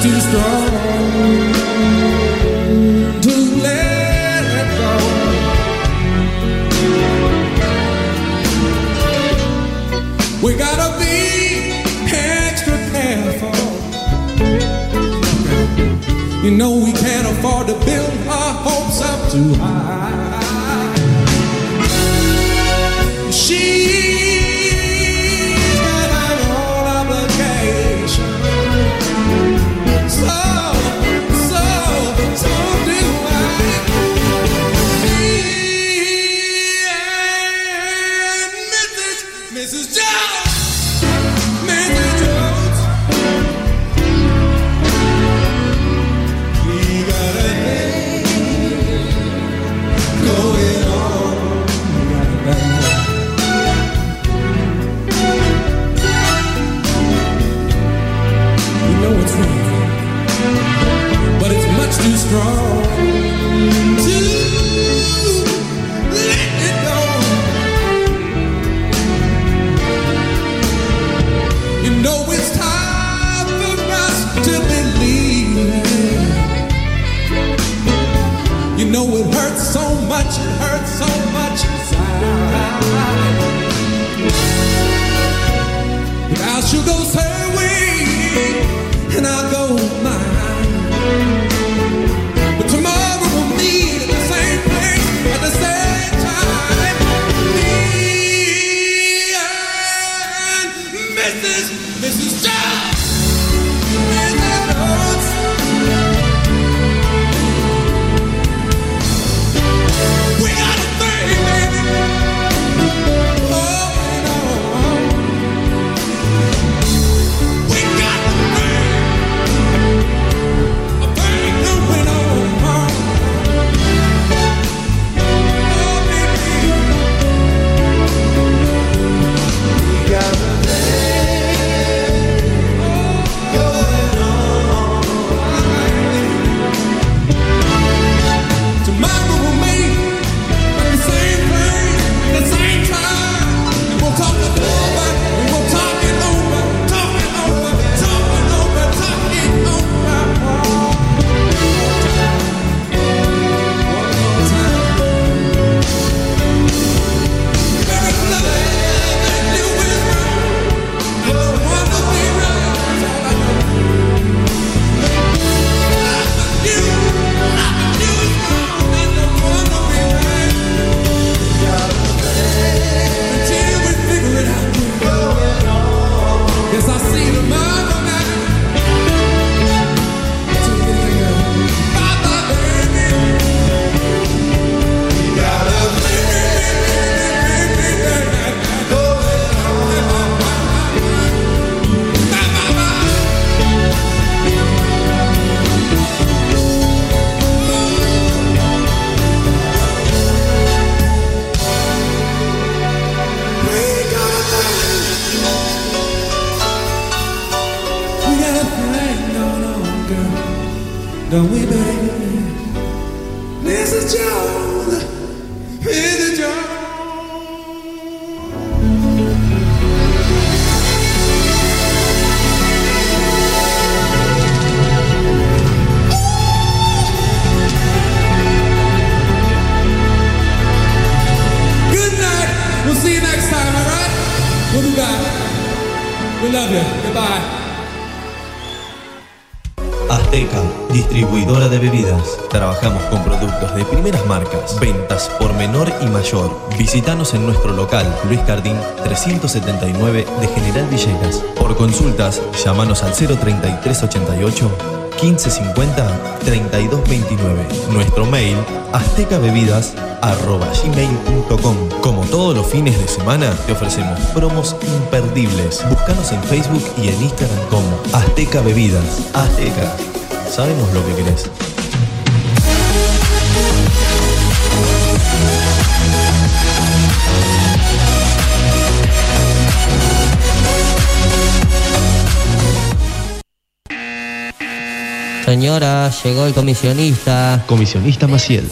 Too strong en nuestro local, Luis Cardín 379 de General Villegas. Por consultas, llámanos al 03388 1550 3229. Nuestro mail aztecabebidas@gmail.com. Como todos los fines de semana, te ofrecemos promos imperdibles. Búscanos en Facebook y en Instagram como Azteca Bebidas. Azteca. Sabemos lo que querés. Señora, llegó el comisionista. Comisionista Maciel.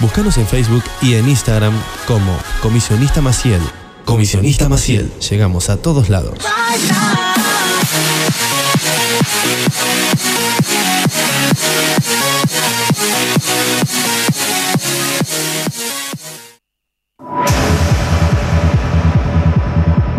Búscanos en Facebook y en Instagram como Comisionista Maciel. Comisionista Maciel. Llegamos a todos lados.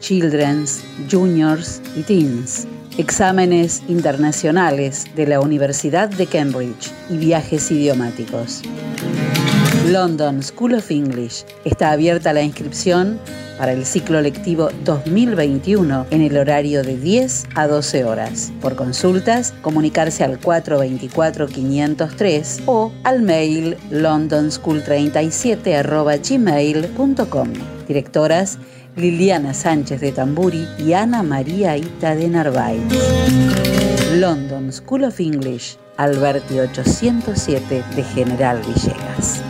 Children's, Juniors y Teens. Exámenes internacionales de la Universidad de Cambridge y viajes idiomáticos. London School of English. Está abierta la inscripción para el ciclo lectivo 2021 en el horario de 10 a 12 horas. Por consultas, comunicarse al 424-503 o al mail londonschool37 Directoras Liliana Sánchez de Tamburi y Ana María Ita de Narváez. London School of English, Alberti 807 de General Villegas.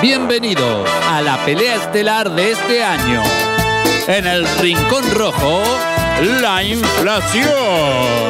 Bienvenidos a la pelea estelar de este año. En el Rincón Rojo, la inflación.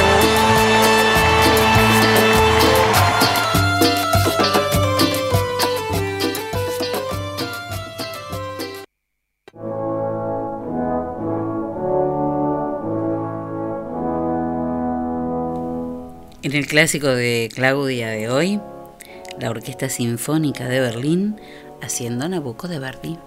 En el clásico de Claudia de hoy, la Orquesta Sinfónica de Berlín haciendo Nabucco de Verdi.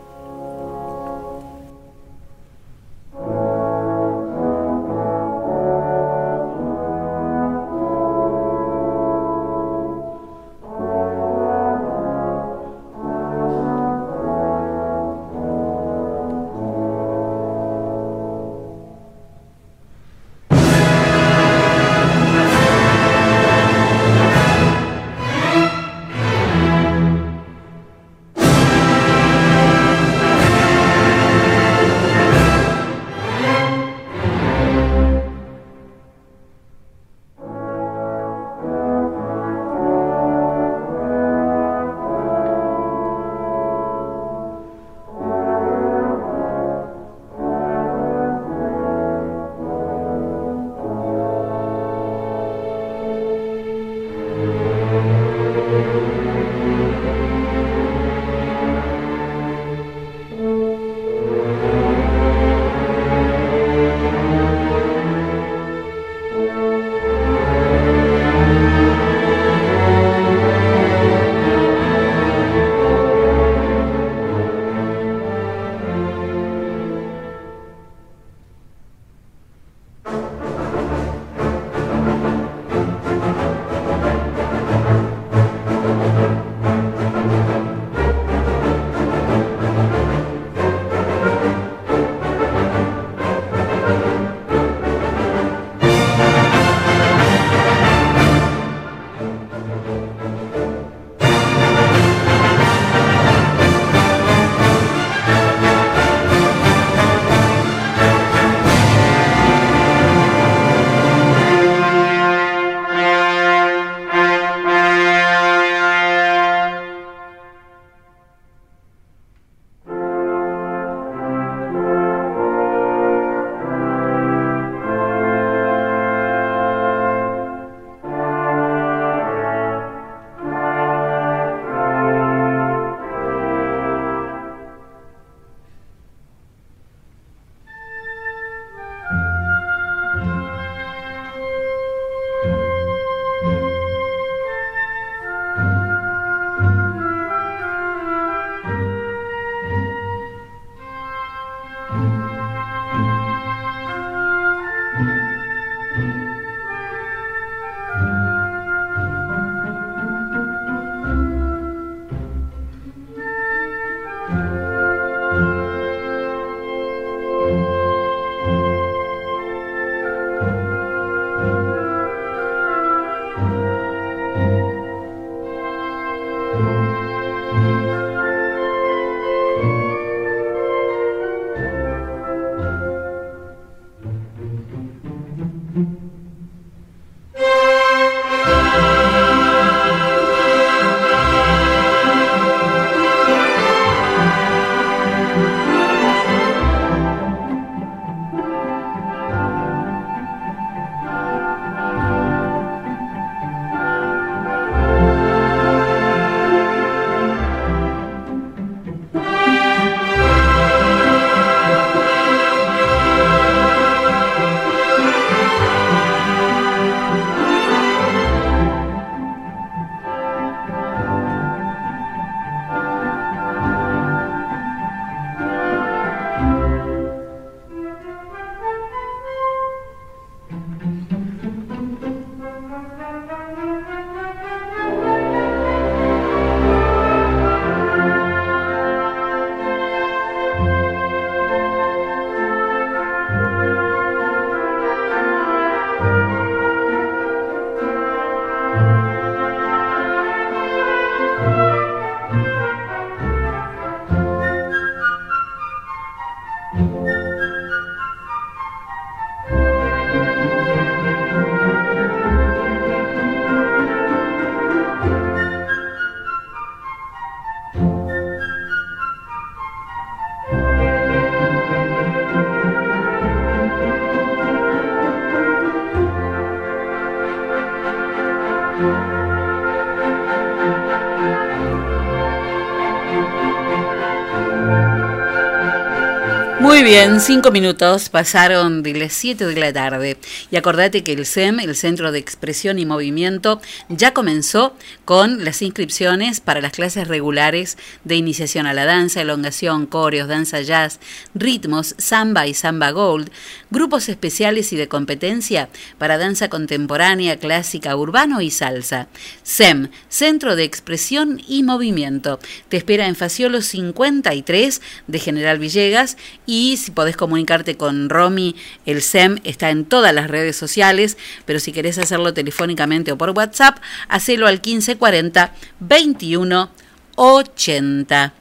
Bien, cinco minutos pasaron de las 7 de la tarde. Y acordate que el SEM, el Centro de Expresión y Movimiento, ya comenzó con las inscripciones para las clases regulares de iniciación a la danza, elongación, coreos, danza jazz, ritmos, samba y samba gold, grupos especiales y de competencia para danza contemporánea, clásica, urbano y salsa. SEM, Centro de Expresión y Movimiento. Te espera en Faciolo 53 de General Villegas y si podés comunicarte con Romy, el SEM está en todas las redes sociales, pero si querés hacerlo telefónicamente o por WhatsApp, hacelo al 1540 21 80.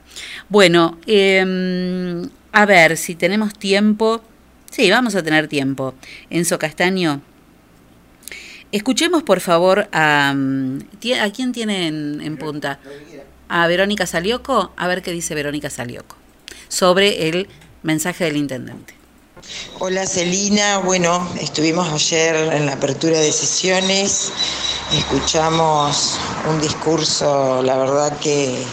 Bueno, eh, a ver si tenemos tiempo. Sí, vamos a tener tiempo. Enzo Castaño. Escuchemos por favor a... ¿A quién tiene en, en punta? A Verónica Salioco. A ver qué dice Verónica Salioco sobre el mensaje del intendente. Hola Celina, bueno, estuvimos ayer en la apertura de sesiones, escuchamos un discurso, la verdad que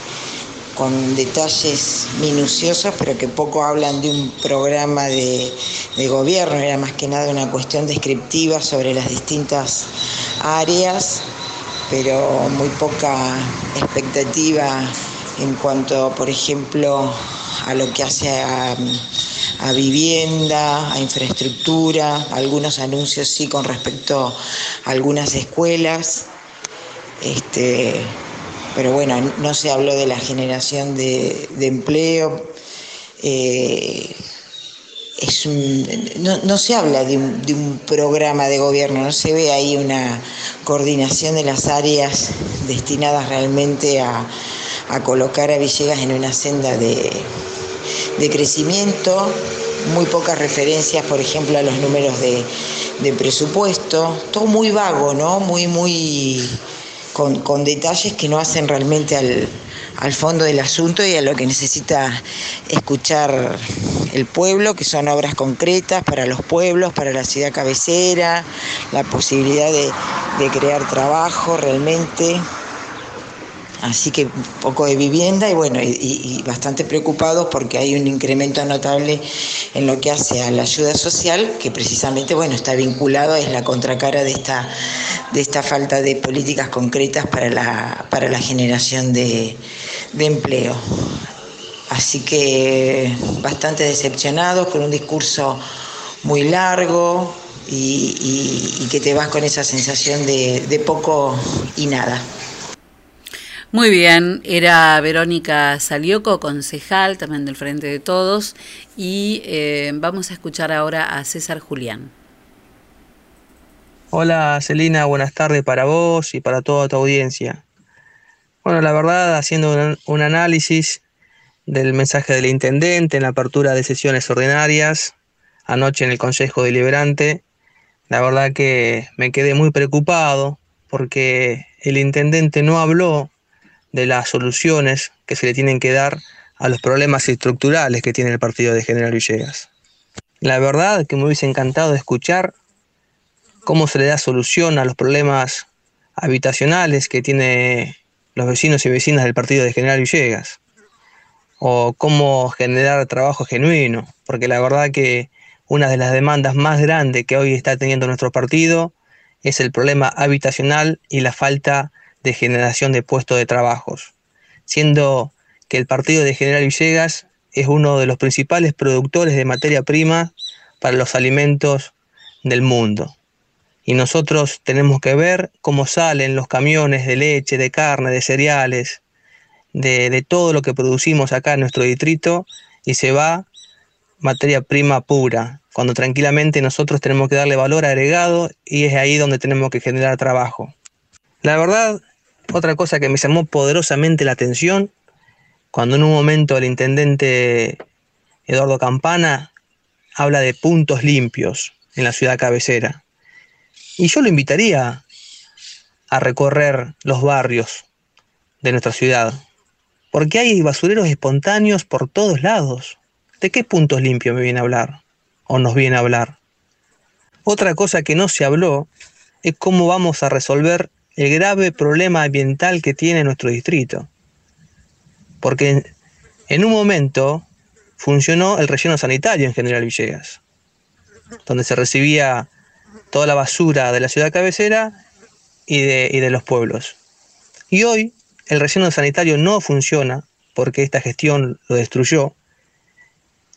con detalles minuciosos, pero que poco hablan de un programa de, gobierno, era más que nada una cuestión descriptiva sobre las distintas áreas, pero muy poca expectativa en cuanto, por ejemplo, a lo que hace a, vivienda, a infraestructura, algunos anuncios sí con respecto a algunas escuelas. Este, pero bueno, no se habló de la generación de, de empleo. eh, es un- no, no se habla de un, de un programa de gobierno, no se ve ahí una coordinación de las áreas destinadas realmente a, a colocar a Villegas en una senda de, de crecimiento, muy pocas referencias, por ejemplo, a los números de, de presupuesto, todo muy vago, ¿no? Muy, muy con, con detalles que no hacen realmente al, al fondo del asunto y a lo que necesita escuchar el pueblo, que son obras concretas para los pueblos, para la ciudad cabecera, la posibilidad de, de crear trabajo realmente. Así que poco de vivienda y bueno, y bastante preocupados porque hay un incremento notable en lo que hace a la ayuda social, que precisamente bueno, está vinculado, es la contracara de esta, de esta falta de políticas concretas para la, para la generación de, de empleo. Así que bastante decepcionados con un discurso muy largo y, y- y que te vas con esa sensación de, de poco y nada. Muy bien, era Verónica Salioco, concejal también del Frente de Todos, y eh, vamos a escuchar ahora a César Julián. Hola Celina, buenas tardes para vos y para toda tu audiencia. Bueno, la verdad, haciendo un, un análisis del mensaje del intendente en la apertura de sesiones ordinarias, anoche en el Consejo Deliberante, la verdad que me quedé muy preocupado porque el intendente no habló de las soluciones que se le tienen que dar a los problemas estructurales que tiene el partido de General Villegas. La verdad que me hubiese encantado escuchar cómo se le da solución a los problemas habitacionales que tiene los vecinos y vecinas del partido de General Villegas, o cómo generar trabajo genuino, porque la verdad que una de las demandas más grandes que hoy está teniendo nuestro partido es el problema habitacional y la falta de generación de puestos de trabajos, siendo que el partido de General Villegas es uno de los principales productores de materia prima para los alimentos del mundo. Y nosotros tenemos que ver cómo salen los camiones de leche, de carne, de cereales, de, de todo lo que producimos acá en nuestro distrito y se va materia prima pura, cuando tranquilamente nosotros tenemos que darle valor agregado y es ahí donde tenemos que generar trabajo. La verdad, otra cosa que me llamó poderosamente la atención, cuando en un momento el intendente Eduardo Campana habla de puntos limpios en la ciudad cabecera. Y yo lo invitaría a recorrer los barrios de nuestra ciudad, porque hay basureros espontáneos por todos lados. ¿De qué puntos limpios me viene a hablar? ¿O nos viene a hablar? Otra cosa que no se habló es cómo vamos a resolver el grave problema ambiental que tiene nuestro distrito. Porque en, un momento funcionó el relleno sanitario en General Villegas, donde se recibía toda la basura de la ciudad cabecera y de, y de los pueblos. Y hoy el relleno sanitario no funciona porque esta gestión lo destruyó.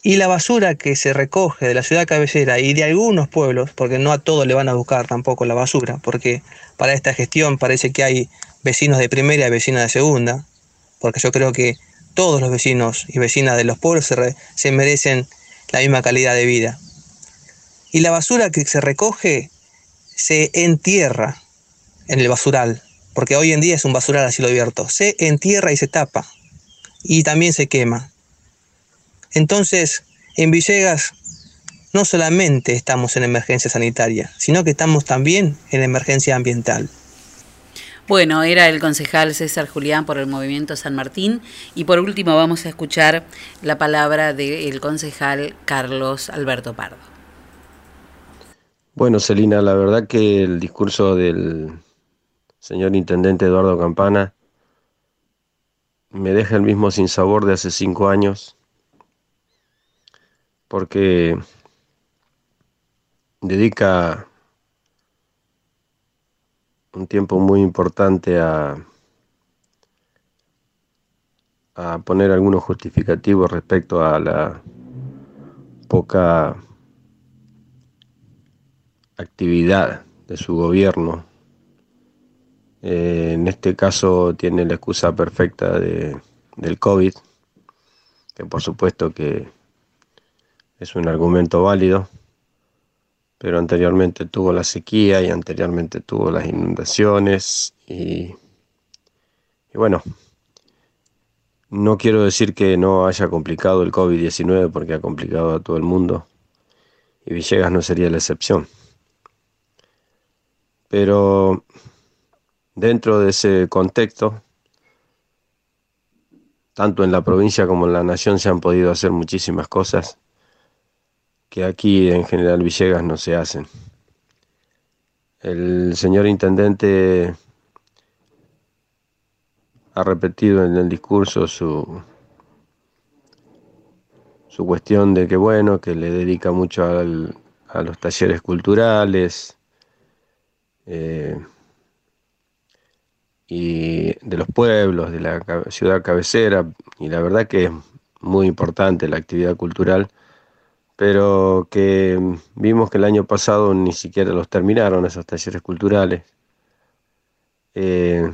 Y la basura que se recoge de la ciudad cabecera y de algunos pueblos, porque no a todos le van a buscar tampoco la basura, porque para esta gestión parece que hay vecinos de primera y vecinos de segunda, porque yo creo que todos los vecinos y vecinas de los pueblos se, re- se merecen la misma calidad de vida. Y la basura que se recoge se entierra en el basural, porque hoy en día es un basural a cielo abierto. Se entierra y se tapa, y también se quema. Entonces, en Villegas no solamente estamos en emergencia sanitaria, sino que estamos también en emergencia ambiental. Bueno, era el concejal César Julián por el Movimiento San Martín. Y por último vamos a escuchar la palabra del concejal Carlos Alberto Pardo. Bueno, Celina, la verdad que el discurso del señor intendente Eduardo Campana me deja el mismo sinsabor de hace cinco años, porque dedica un tiempo muy importante a, a poner algunos justificativos respecto a la poca actividad de su gobierno. Eh, en este caso tiene la excusa perfecta de, del COVID, que por supuesto que es un argumento válido, pero anteriormente tuvo la sequía y anteriormente tuvo las inundaciones y, bueno, no quiero decir que no haya complicado el COVID-19 porque ha complicado a todo el mundo y Villegas no sería la excepción. Pero dentro de ese contexto, tanto en la provincia como en la nación se han podido hacer muchísimas cosas que aquí en General Villegas no se hacen. El señor intendente ha repetido en el discurso su, su cuestión de que bueno, que le dedica mucho al- a los talleres culturales eh, y de los pueblos, de la ciudad cabecera, y la verdad que es muy importante la actividad cultural, pero que vimos que el año pasado ni siquiera los terminaron esos talleres culturales. Eh,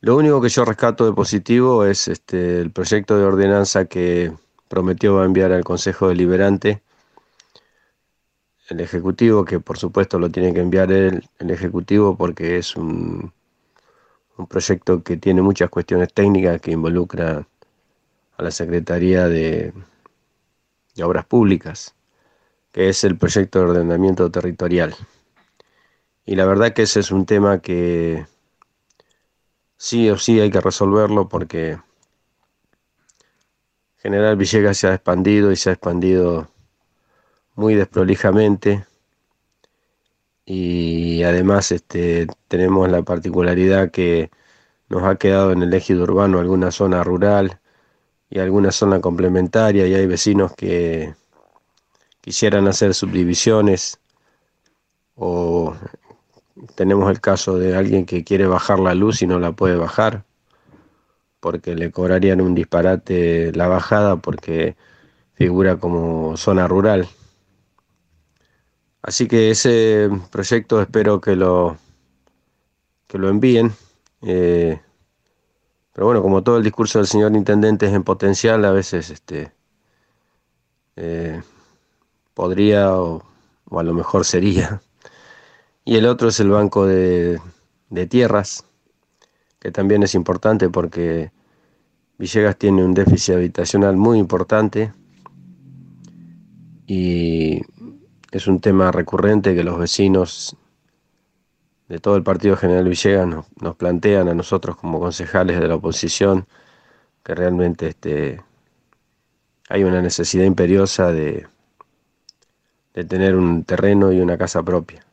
lo único que yo rescato de positivo es este, el proyecto de ordenanza que prometió enviar al Consejo Deliberante el Ejecutivo, que por supuesto lo tiene que enviar el, el Ejecutivo porque es un, un proyecto que tiene muchas cuestiones técnicas que involucran a la Secretaría de, de Obras Públicas, que es el proyecto de ordenamiento territorial. Y la verdad que ese es un tema que sí o sí hay que resolverlo porque General Villegas se ha expandido y se ha expandido muy desprolijamente y además este, tenemos la particularidad que nos ha quedado en el ejido urbano alguna zona rural y alguna zona complementaria y hay vecinos que quisieran hacer subdivisiones o tenemos el caso de alguien que quiere bajar la luz y no la puede bajar porque le cobrarían un disparate la bajada porque figura como zona rural. Así que ese proyecto espero que lo que lo envíen. eh, pero bueno, como todo el discurso del señor intendente es en potencial, a veces este eh, podría o, a lo mejor sería. Y el otro es el banco de, de tierras, que también es importante porque Villegas tiene un déficit habitacional muy importante y es un tema recurrente que los vecinos de todo el Partido General Villegas nos, nos plantean a nosotros como concejales de la oposición que realmente este, hay una necesidad imperiosa de, de tener un terreno y una casa propia.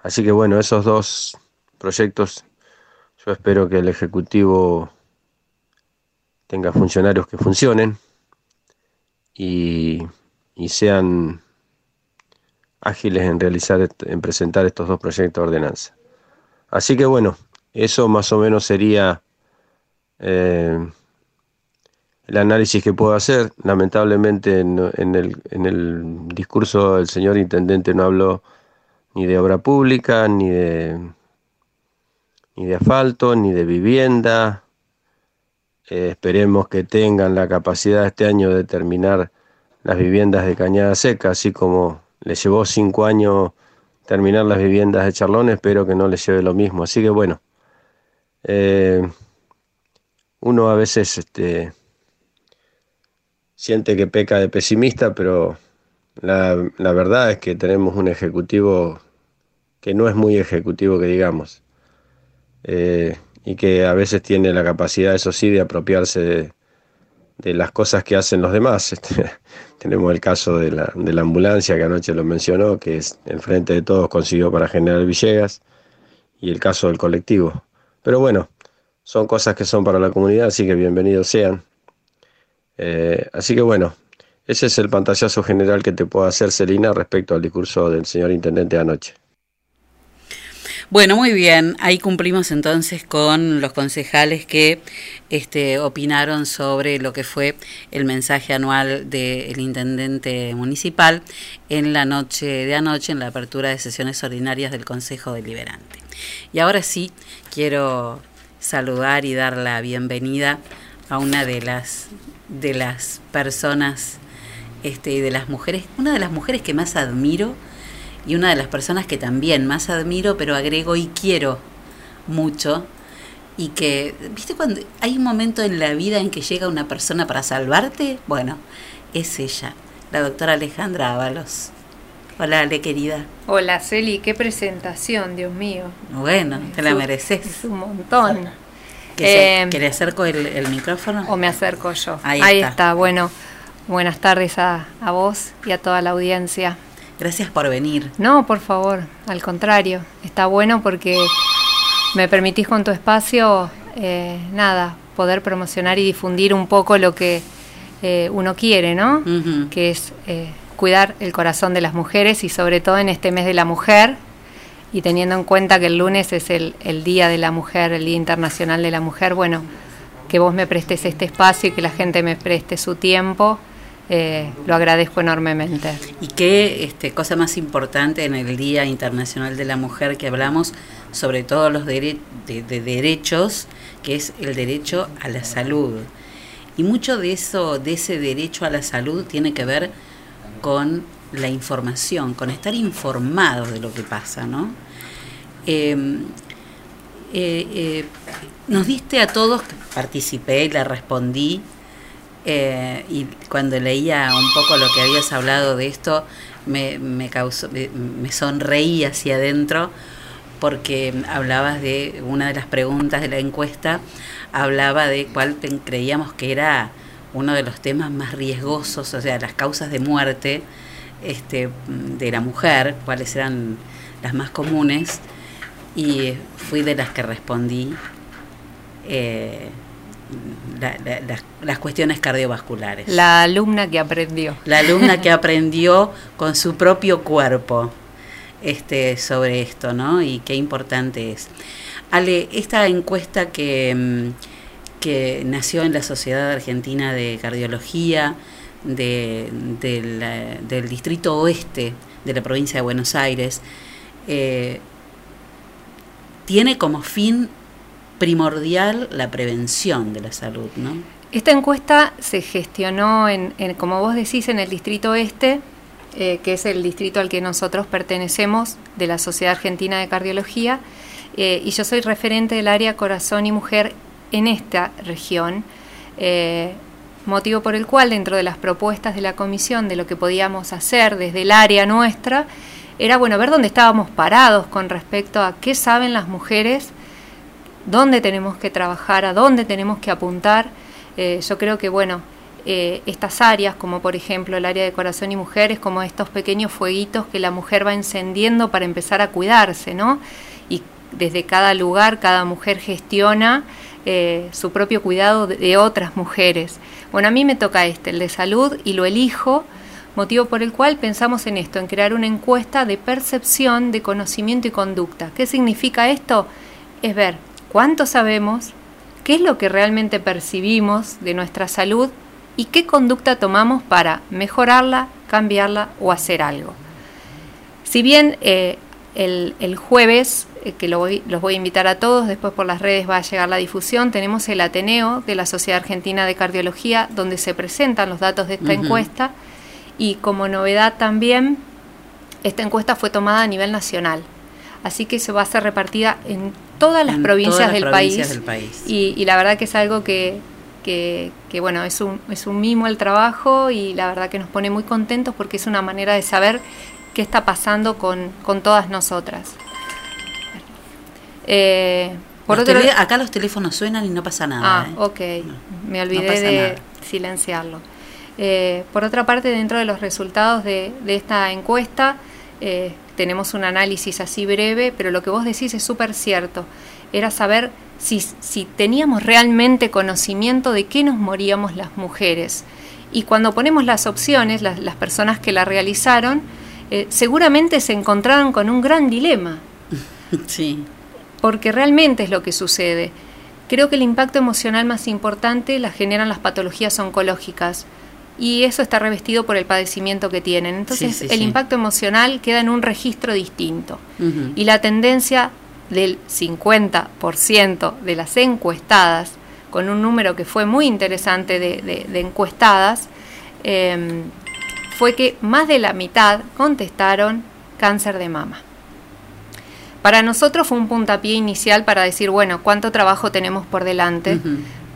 Así que bueno, esos dos proyectos yo espero que el Ejecutivo tenga funcionarios que funcionen y, y sean ágiles en realizar, en presentar estos dos proyectos de ordenanza. Así que bueno, eso más o menos sería eh, el análisis que puedo hacer. Lamentablemente en el, discurso el señor intendente no habló ni de obra pública, ni de, ni de asfalto, ni de vivienda. Eh, esperemos que tengan la capacidad este año de terminar las viviendas de Cañada Seca, así como le llevó cinco años terminar las viviendas de Charlón, espero que no les lleve lo mismo. Así que bueno, eh, uno a veces este, siente que peca de pesimista, pero la, verdad es que tenemos un ejecutivo que no es muy ejecutivo, que digamos, eh, y que a veces tiene la capacidad, eso sí, de apropiarse de, de las cosas que hacen los demás. Este, tenemos el caso de la, de la ambulancia que anoche lo mencionó, que es el Frente de Todos consiguió para General Villegas, y el caso del colectivo. Pero bueno, son cosas que son para la comunidad, así que bienvenidos sean. Eh, así que bueno, ese es el pantallazo general que te puedo hacer, Celina, respecto al discurso del señor intendente anoche. Bueno, muy bien. Ahí cumplimos entonces con los concejales que este, opinaron sobre lo que fue el mensaje anual del intendente municipal en la noche de anoche, en la apertura de sesiones ordinarias del Consejo Deliberante. Y ahora sí, quiero saludar y dar la bienvenida a una de las, de las personas este, y de las mujeres, una de las mujeres que más admiro y una de las personas que también más admiro, pero agrego y quiero mucho, y que, ¿viste cuando hay un momento en la vida en que llega una persona para salvarte? Bueno, es ella, la doctora Alejandra Ábalos. Hola, Ale, querida. Hola, Celi, qué presentación, Dios mío. Bueno, te la un- mereces. Es un montón. ¿Que, se- que le acerco el, el micrófono? O me acerco yo. Ahí está. está. Bueno, buenas tardes a, a vos y a toda la audiencia. Gracias por venir. No, por favor, al contrario. Está bueno porque me permitís con tu espacio, eh, nada, poder promocionar y difundir un poco lo que eh, uno quiere, ¿no? Que es eh, cuidar el corazón de las mujeres y sobre todo en este mes de la mujer y teniendo en cuenta que el lunes es el, el Día de la Mujer, el Día Internacional de la Mujer, bueno, que vos me prestes este espacio y que la gente me preste su tiempo, eh, lo agradezco enormemente. Y qué este, cosa más importante en el Día Internacional de la Mujer que hablamos sobre todos los dere- de, de derechos, que es el derecho a la salud. Y mucho de eso, de ese derecho a la salud, tiene que ver con la información, con estar informados de lo que pasa, ¿no? Eh, eh, eh, nos diste a todos, participé le respondí, eh, y cuando leía un poco lo que habías hablado de esto, me, me causó, me, sonreí hacia adentro porque hablabas de una de las preguntas de la encuesta, hablaba de cuál creíamos que era uno de los temas más riesgosos, o sea, las causas de muerte este, de la mujer, cuáles eran las más comunes, y fui de las que respondí eh, la- la- las- las cuestiones cardiovasculares. La alumna que aprendió. La alumna que aprendió con su propio cuerpo este, sobre esto, ¿no? Y qué importante es. Ale, esta encuesta que, mm, que nació en la Sociedad Argentina de Cardiología de- del, del Distrito Oeste de la provincia de Buenos Aires, eh, tiene como fin primordial la prevención de la salud, ¿no? Esta encuesta se gestionó, en, como vos decís, en el Distrito Este, eh, que es el distrito al que nosotros pertenecemos de la Sociedad Argentina de Cardiología, eh, y yo soy referente del área corazón y mujer en esta región, eh, motivo por el cual dentro de las propuestas de la comisión de lo que podíamos hacer desde el área nuestra, era bueno ver dónde estábamos parados con respecto a qué saben las mujeres, dónde tenemos que trabajar, a dónde tenemos que apuntar. Eh, yo creo que, bueno, eh, estas áreas, como por ejemplo el área de corazón y mujeres, como estos pequeños fueguitos que la mujer va encendiendo para empezar a cuidarse, ¿no? Y desde cada lugar, cada mujer gestiona eh, su propio cuidado de, otras mujeres. Bueno, a mí me toca este, el de salud, y lo elijo, motivo por el cual pensamos en esto, en crear una encuesta de percepción, de conocimiento y conducta. ¿Qué significa esto? Es ver cuánto sabemos, qué es lo que realmente percibimos de nuestra salud y qué conducta tomamos para mejorarla, cambiarla o hacer algo. Si bien eh, el, el jueves, eh, que lo voy- los voy a invitar a todos, después por las redes va a llegar la difusión, tenemos el Ateneo de la Sociedad Argentina de Cardiología, donde se presentan los datos de esta encuesta y como novedad también, esta encuesta fue tomada a nivel nacional. Así que se va a ser repartida en todas las En provincias, todas las del, provincias país, del país. Y, y la verdad que es algo que, que, que, bueno, es un, es un mimo el trabajo y la verdad que nos pone muy contentos porque es una manera de saber qué está pasando con, con todas nosotras. Eh, por Los otro tele- acá los teléfonos suenan y no pasa nada. Ah, ¿eh? ok. Me olvidé pasa de nada. silenciarlo. Eh, por otra parte, dentro de los resultados de, de esta encuesta, eh, tenemos un análisis así breve, pero lo que vos decís es súper cierto. Era saber si, si teníamos realmente conocimiento de qué nos moríamos las mujeres. Y cuando ponemos las opciones, las, las personas que la realizaron, eh, seguramente se encontraron con un gran dilema Sí. porque realmente es lo que sucede. Creo que el impacto emocional más importante la generan las patologías oncológicas y eso está revestido por el padecimiento que tienen. Entonces Sí, sí, el sí. impacto emocional queda en un registro distinto y la tendencia del 50% de las encuestadas, con un número que fue muy interesante de, de- de encuestadas, eh, fue que más de la mitad contestaron cáncer de mama. Para nosotros fue un puntapié inicial para decir, bueno, ¿cuánto trabajo tenemos por delante?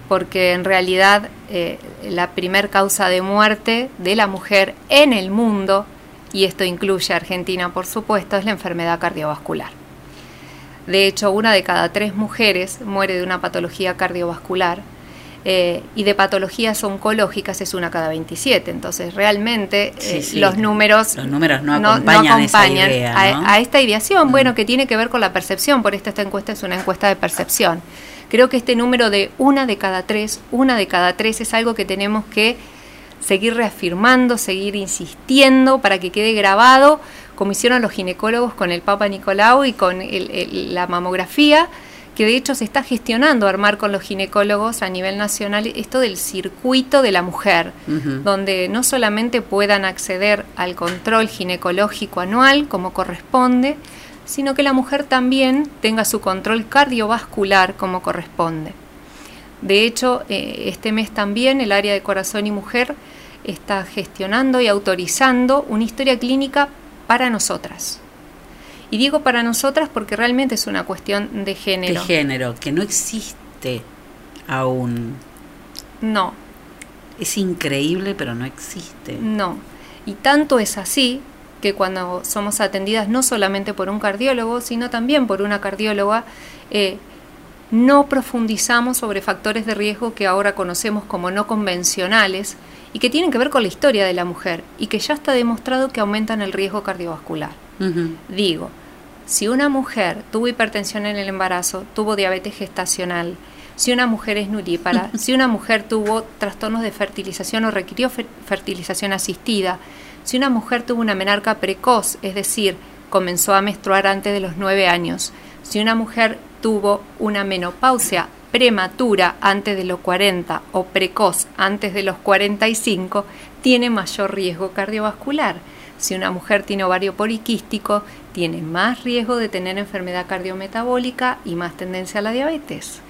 Porque en realidad eh, la primer causa de muerte de la mujer en el mundo, y esto incluye a Argentina por supuesto, es la enfermedad cardiovascular. De hecho, una de cada tres mujeres muere de una patología cardiovascular eh, y de patologías oncológicas es una cada 27. Entonces, realmente Sí, eh, sí. los números Los números no acompañan esa acompañan idea, a, ¿no? Mm. a esta ideación, bueno, que tiene que ver con la percepción, por esto esta encuesta es una encuesta de percepción. Creo que este número de una de cada tres, una de cada tres es algo que tenemos que seguir reafirmando, seguir insistiendo para que quede grabado, como hicieron los ginecólogos con el Papa Nicolau y con el- el- la mamografía, que de hecho se está gestionando armar con los ginecólogos a nivel nacional esto del circuito de la mujer, donde no solamente puedan acceder al control ginecológico anual como corresponde, sino que la mujer también tenga su control cardiovascular como corresponde. De hecho, eh, este mes también el área de corazón y mujer está gestionando y autorizando una historia clínica para nosotras. Y digo para nosotras porque realmente es una cuestión de género. De género, que no existe aún. No, Es increíble, pero no existe. No. Y tanto es así que cuando somos atendidas no solamente por un cardiólogo, sino también por una cardióloga, eh, no profundizamos sobre factores de riesgo que ahora conocemos como no convencionales y que tienen que ver con la historia de la mujer y que ya está demostrado que aumentan el riesgo cardiovascular. Digo, si una mujer tuvo hipertensión en el embarazo, tuvo diabetes gestacional, si una mujer es nurípara, si una mujer tuvo trastornos de fertilización o requirió fer- fertilización asistida, si una mujer tuvo una menarca precoz, es decir, comenzó a menstruar antes de los 9 años, si una mujer tuvo una menopausia prematura antes de los 40 o precoz antes de los 45, tiene mayor riesgo cardiovascular. Si una mujer tiene ovario poliquístico, tiene más riesgo de tener enfermedad cardiometabólica y más tendencia a la diabetes.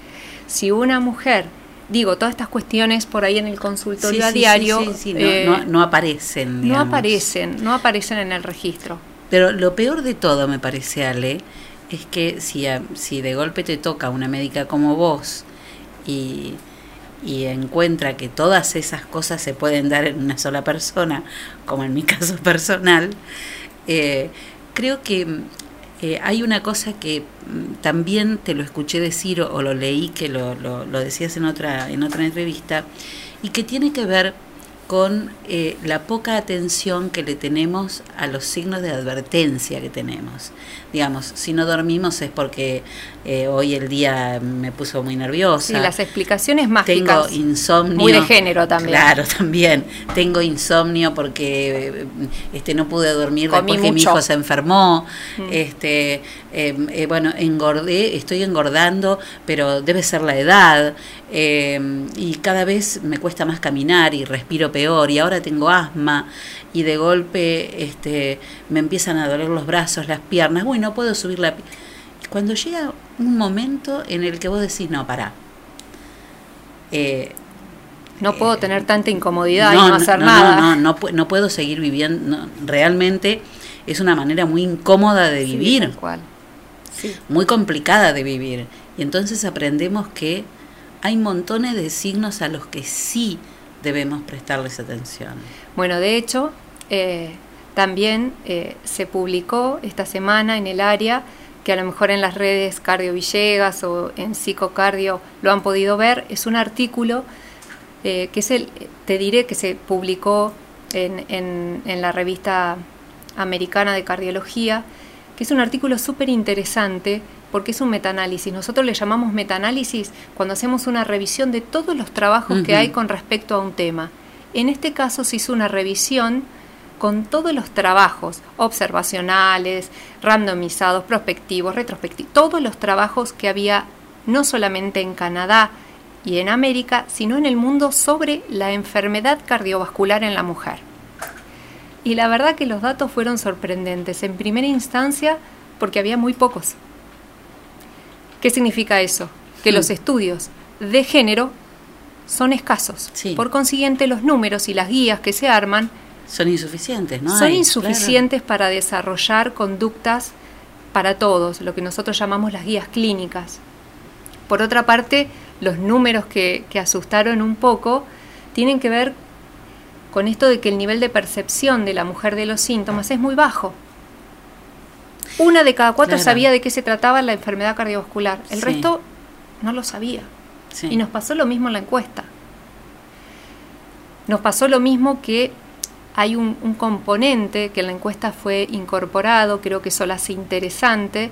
Si una mujer, digo, todas estas cuestiones por ahí en el consultorio Sí, a sí, diario, sí, sí, no, eh, no- no aparecen. no aparecen, no aparecen en el registro. Pero lo peor de todo, me parece, Ale, es que si, si de golpe te toca una médica como vos y, y encuentra que todas esas cosas se pueden dar en una sola persona, como en mi caso personal, eh, creo que eh, hay una cosa que mm, también te lo escuché decir o, lo leí que lo, lo, lo decías en otra, en otra entrevista y que tiene que ver con eh, la poca atención que le tenemos a los signos de advertencia que tenemos. Digamos, si no dormimos es porque eh, hoy el día me puso muy nerviosa. Sí, las explicaciones mágicas. Tengo insomnio. Muy de género también. Claro, también. Tengo insomnio porque este no pude dormir Comí después que mi hijo se enfermó. Mm. Este, eh, eh, bueno, engordé, estoy engordando, pero debe ser la edad. eh, y cada vez me cuesta más caminar y respiro peor. Y ahora tengo asma y de golpe este, me empiezan a doler los brazos, las piernas. Uy, no puedo subir la. Cuando llega un momento en el que vos decís, no, pará. Eh, No puedo tener tanta incomodidad no, y no hacer no, nada. No, no, no, no puedo seguir viviendo. no, realmente es una manera muy incómoda de Sí, vivir. tal cual. Sí. Muy complicada de vivir. Y entonces aprendemos que hay montones de signos a los que sí debemos prestarles atención. Bueno, de hecho, eh, también eh, se publicó esta semana en el área, que a lo mejor en las redes Cardio Villegas o en Psicocardio lo han podido ver, es un artículo eh, que es el, te diré que se publicó en, en- en la revista americana de cardiología, que es un artículo súper interesante porque es un metaanálisis. Nosotros le llamamos metaanálisis cuando hacemos una revisión de todos los trabajos que hay con respecto a un tema. En este caso se hizo una revisión con todos los trabajos observacionales, randomizados, prospectivos, retrospectivos, todos los trabajos que había no solamente en Canadá y en América, sino en el mundo sobre la enfermedad cardiovascular en la mujer. Y la verdad que los datos fueron sorprendentes. En primera instancia, porque había muy pocos. ¿Qué significa eso? Que Hmm. los estudios de género son escasos. Por consiguiente, los números y las guías que se arman Son insuficientes, ¿no? son insuficientes para desarrollar conductas para todos, lo que nosotros llamamos las guías clínicas. Por otra parte, los números que, que asustaron un poco tienen que ver con esto de que el nivel de percepción de la mujer de los síntomas es muy bajo. Una de cada cuatro Claro. sabía de qué se trataba la enfermedad cardiovascular, el Sí. resto no lo sabía. Sí. Y nos pasó lo mismo en la encuesta. Nos pasó lo mismo que hay un, un componente que en la encuesta fue incorporado, creo que eso lo hace interesante,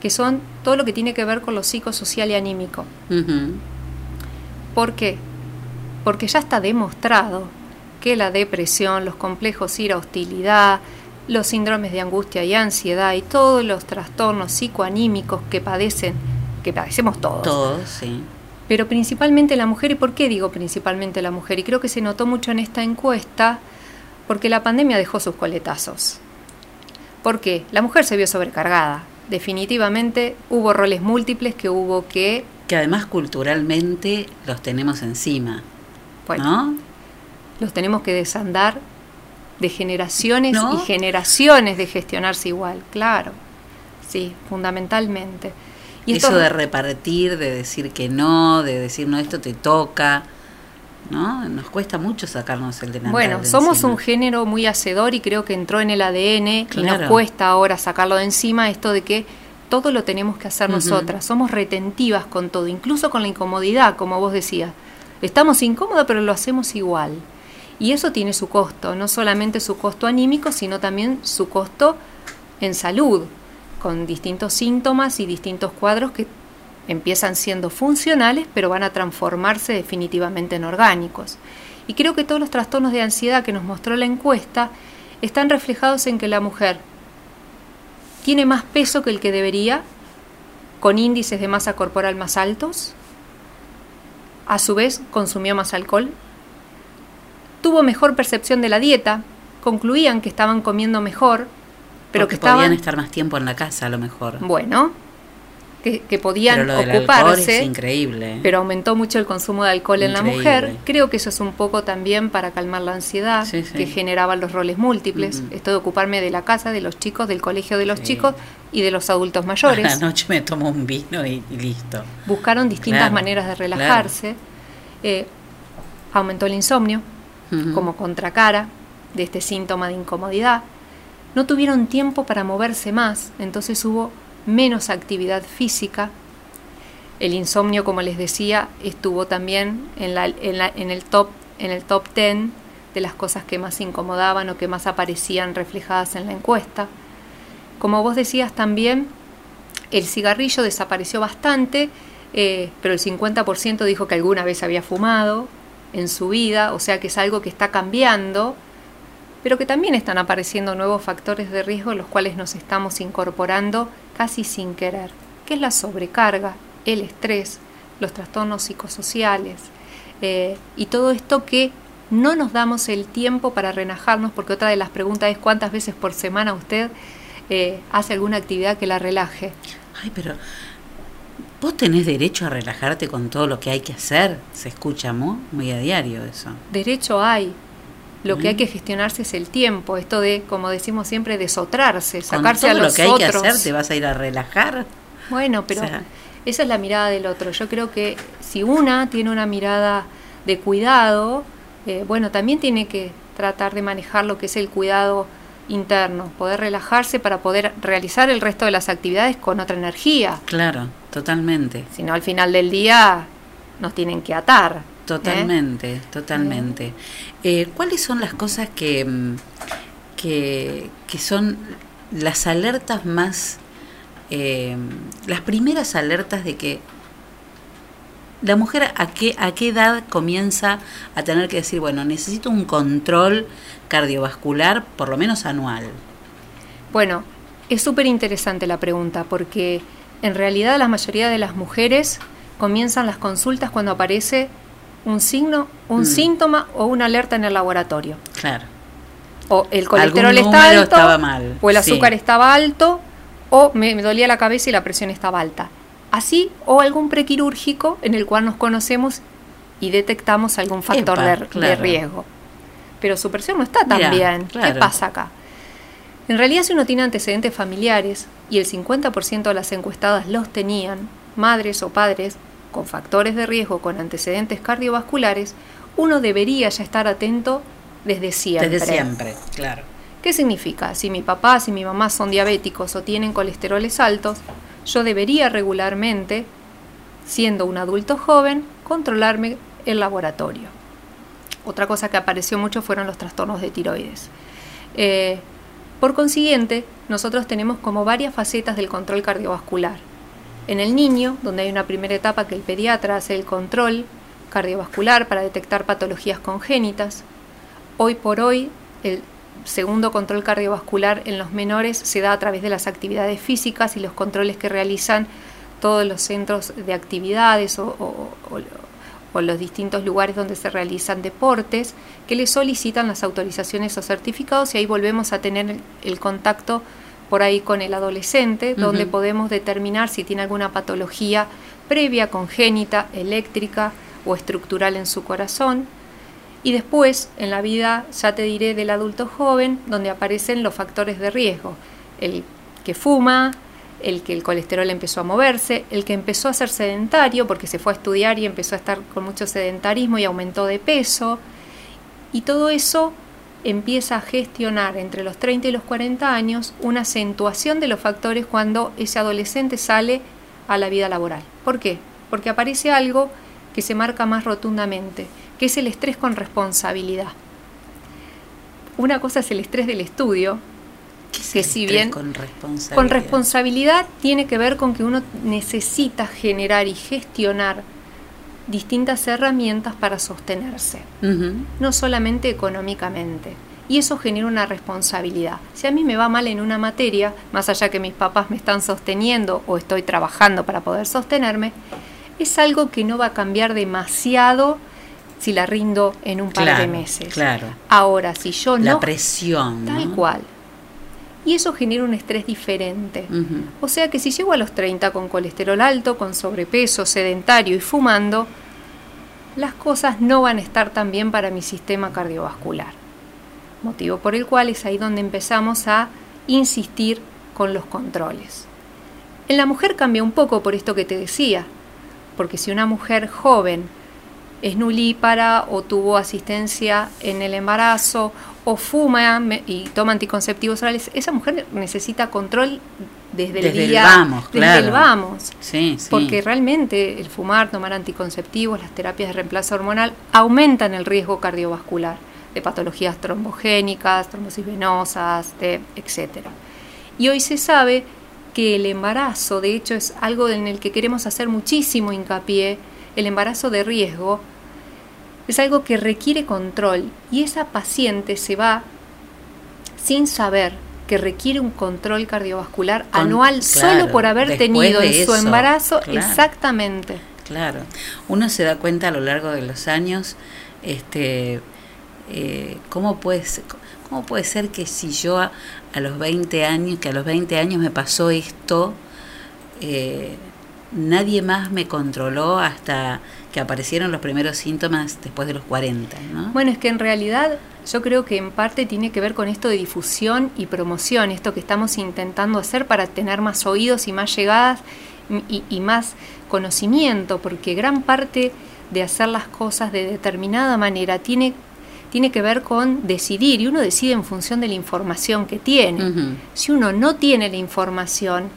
que son todo lo que tiene que ver con lo psicosocial y anímico. ¿Por qué? Porque ya está demostrado que la depresión, los complejos ira hostilidad, los síndromes de angustia y ansiedad y todos los trastornos psicoanímicos que padecen, que padecemos todos, Todos, sí. pero principalmente la mujer. ¿Y por qué digo principalmente la mujer? Y creo que se notó mucho en esta encuesta porque la pandemia dejó sus coletazos. ¿Por qué? La mujer se vio sobrecargada. Definitivamente hubo roles múltiples que hubo que... Que además culturalmente los tenemos encima. Bueno, ¿No? los tenemos que desandar de generaciones ¿No? y generaciones de gestionarse igual, claro. Sí, fundamentalmente. Y Eso de repartir, de decir que no, de decir no, esto te toca, ¿no? Nos cuesta mucho sacarnos el delantal Bueno, de somos encima. un género muy hacedor y creo que entró en el ADN y nos cuesta ahora sacarlo de encima esto de que todo lo tenemos que hacer nosotras. Somos retentivas con todo, incluso con la incomodidad, como vos decías. Estamos incómodas, pero lo hacemos igual. Y eso tiene su costo, no solamente su costo anímico, sino también su costo en salud, con distintos síntomas y distintos cuadros que empiezan siendo funcionales, pero van a transformarse definitivamente en orgánicos. Y creo que todos los trastornos de ansiedad que nos mostró la encuesta están reflejados en que la mujer tiene más peso que el que debería, con índices de masa corporal más altos, a su vez consumió más alcohol, tuvo mejor percepción de la dieta, concluían que estaban comiendo mejor, pero Porque que estaban podían estar más tiempo en la casa a lo mejor. bueno, que, que podían Pero lo del alcohol ocuparse, es increíble. ¿eh? pero aumentó mucho el consumo de alcohol en la mujer. Creo que eso es un poco también para calmar la ansiedad Sí, sí. que generaban los roles múltiples. Ujú. Esto de ocuparme de la casa, de los chicos, del colegio de los Sí. chicos y de los adultos A mayores. la noche me tomo un vino y, y listo. Buscaron distintas Claro, maneras de relajarse. Eh, aumentó el insomnio como contracara de este síntoma de incomodidad. No tuvieron tiempo para moverse más, entonces hubo menos actividad física. El insomnio, como les decía, estuvo también en, el top en el top 10 de las cosas que más incomodaban o que más aparecían reflejadas en la encuesta. Como vos decías también, el cigarrillo desapareció bastante, eh, pero el 50% dijo que alguna vez había fumado en su vida, o sea que es algo que está cambiando, pero que también están apareciendo nuevos factores de riesgo los cuales nos estamos incorporando casi sin querer, que es la sobrecarga, el estrés, los trastornos psicosociales eh, y todo esto que no nos damos el tiempo para relajarnos, porque otra de las preguntas es cuántas veces por semana usted eh, hace alguna actividad que la relaje. Ay, pero vos tenés derecho a relajarte con todo lo que hay que hacer. Se escucha muy, muy a diario eso. Derecho hay. Lo que hay que gestionarse es el tiempo, esto de, como decimos siempre, desotrarse, sacarse con todo a los lo que hay que otros. hacer, te vas a ir a relajar. Bueno, pero O sea- esa es la mirada del otro. Yo creo que si una tiene una mirada de cuidado, eh, bueno, también tiene que tratar de manejar lo que es el cuidado interno, poder relajarse para poder realizar el resto de las actividades con otra energía. Claro, totalmente. Si no, al final del día nos tienen que atar. ¿Eh? Totalmente, totalmente. Eh, ¿Cuáles son las cosas que, que, que son las alertas más, eh, las primeras alertas de que la mujer a qué, a qué edad comienza a tener que decir, bueno, necesito un control cardiovascular por lo menos anual? Bueno, es súper interesante la pregunta porque en realidad la mayoría de las mujeres comienzan las consultas cuando aparece un signo, un Mm. síntoma o una alerta en el laboratorio. Claro. O el colesterol está alto, estaba mal, o el sí. azúcar estaba alto, o me, me dolía la cabeza y la presión estaba alta. Así, o algún prequirúrgico en el cual nos conocemos y detectamos algún factor Epa, de, riesgo. Pero su presión no está tan Mirá, bien. claro. ¿Qué pasa acá? En realidad, si uno tiene antecedentes familiares, y el 50% de las encuestadas los tenían, madres o padres con factores de riesgo con antecedentes cardiovasculares, uno debería ya estar atento desde siempre. Desde siempre, claro. ¿Qué significa? Si mi papá, si mi mamá son diabéticos o tienen colesteroles altos, yo debería regularmente, siendo un adulto joven, controlarme el laboratorio. Otra cosa que apareció mucho fueron los trastornos de tiroides. Eh, por consiguiente, nosotros tenemos como varias facetas del control cardiovascular. En el niño, donde hay una primera etapa que el pediatra hace el control cardiovascular para detectar patologías congénitas. Hoy por hoy, el segundo control cardiovascular en los menores se da a través de las actividades físicas y los controles que realizan todos los centros de actividades o, los distintos lugares donde se realizan deportes que le solicitan las autorizaciones o certificados y ahí volvemos a tener el contacto por ahí con el adolescente, donde podemos determinar si tiene alguna patología previa, congénita, eléctrica o estructural en su corazón. Y después, en la vida, ya te diré del adulto joven, donde aparecen los factores de riesgo. El que fuma, el que el colesterol empezó a moverse, el que empezó a ser sedentario porque se fue a estudiar y empezó a estar con mucho sedentarismo y aumentó de peso. Y todo eso empieza a gestionar entre los 30 y los 40 años una acentuación de los factores cuando ese adolescente sale a la vida laboral. ¿Por qué? Porque aparece algo que se marca más rotundamente, que es el estrés con responsabilidad. Una cosa es el estrés del estudio, que si bien con responsabilidad. con responsabilidad tiene que ver con que uno necesita generar y gestionar distintas herramientas para sostenerse, no solamente económicamente. Y eso genera una responsabilidad. Si a mí me va mal en una materia, más allá que mis papás me están sosteniendo o estoy trabajando para poder sostenerme, es algo que no va a cambiar demasiado si la rindo en un par de meses. Claro. Ahora, si yo La no presión. Tal ¿no? cual. Y eso genera un estrés diferente. O sea que si llego a los 30 con colesterol alto, con sobrepeso, sedentario y fumando, las cosas no van a estar tan bien para mi sistema cardiovascular. Motivo por el cual es ahí donde empezamos a insistir con los controles. En la mujer cambia un poco por esto que te decía, porque si una mujer joven es nulípara o tuvo asistencia en el embarazo o fuma y toma anticonceptivos orales, esa mujer necesita control desde el Desde el día, vamos, desde claro. el vamos. Sí, sí. Porque realmente el fumar, tomar anticonceptivos, las terapias de reemplazo hormonal aumentan el riesgo cardiovascular. de patologías trombogénicas, trombosis venosas, de, etc. Y hoy se sabe que el embarazo, de hecho, es algo en el que queremos hacer muchísimo hincapié, el embarazo de riesgo, es algo que requiere control y esa paciente se va sin saber que requiere un control cardiovascular Con- anual claro, solo por haber tenido en su embarazo claro. exactamente. Claro, uno se da cuenta a lo largo de los años, este, eh, cómo puede ser, cómo puede ser que si yo a, a los 20 años, que a los 20 años me pasó esto, eh, nadie más me controló hasta que aparecieron los primeros síntomas después de los 40, ¿no? Bueno, es que en realidad yo creo que en parte tiene que ver con esto de difusión y promoción, esto que estamos intentando hacer para tener más oídos y más llegadas y, y más conocimiento, porque gran parte de hacer las cosas de determinada manera tiene, tiene que ver con decidir, y uno decide en función de la información que tiene. Si uno no tiene la información,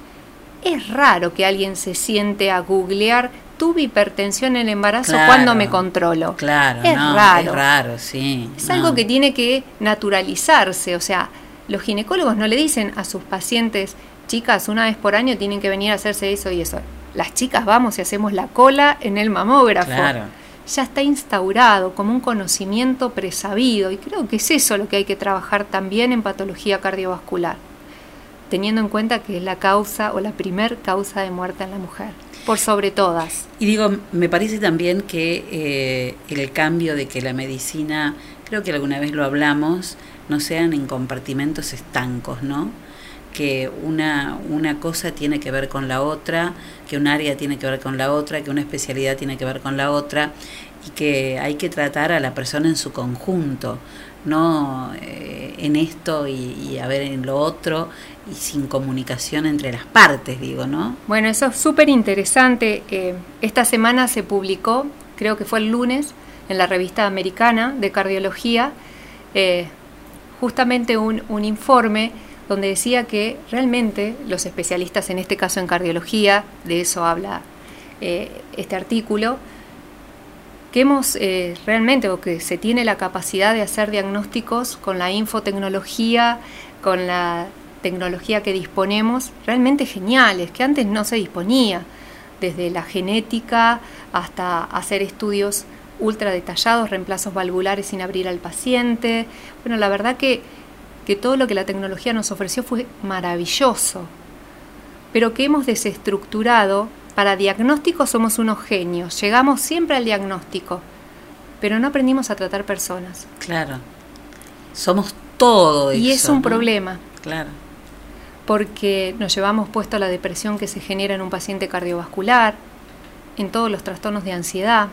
es raro que alguien se siente a googlear tuve hipertensión en el embarazo Claro. cuando me controlo. Claro, es no, raro. es raro, sí. Es no. algo que tiene que naturalizarse, o sea, los ginecólogos no le dicen a sus pacientes, chicas, una vez por año tienen que venir a hacerse eso y eso. Las chicas vamos y hacemos la cola en el mamógrafo. Claro. Ya está instaurado como un conocimiento presabido y creo que es eso lo que hay que trabajar también en patología cardiovascular, teniendo en cuenta que es la causa o la primer causa de muerte en la mujer, por sobre todas. Y digo, me parece también que eh, el cambio de que la medicina, creo que alguna vez lo hablamos, no sean en compartimentos estancos, ¿no? Que una, una cosa tiene que ver con la otra, que un área tiene que ver con la otra, que una especialidad tiene que ver con la otra, y que hay que tratar a la persona en su conjunto, no eh, en esto y, y a ver en lo otro, y sin comunicación entre las partes, digo, ¿no? Bueno, eso es súper interesante. Eh, esta semana se publicó, creo que fue el lunes, en la revista americana de cardiología, eh, justamente un, un informe donde decía que realmente los especialistas, en este caso en cardiología, de eso habla eh, este artículo, que hemos realmente, o que se tiene la capacidad de hacer diagnósticos con la infotecnología, con la tecnología que disponemos, realmente geniales, que antes no se disponía, desde la genética hasta hacer estudios ultra detallados, reemplazos valvulares sin abrir al paciente. Bueno, la verdad que, que todo lo que la tecnología nos ofreció fue maravilloso, pero que hemos desestructurado. Para diagnóstico somos unos genios, llegamos siempre al diagnóstico, pero no aprendimos a tratar personas. Claro. Somos todo eso. Y es un ¿no? problema. Claro. Porque nos llevamos puesto la depresión que se genera en un paciente cardiovascular, en todos los trastornos de ansiedad,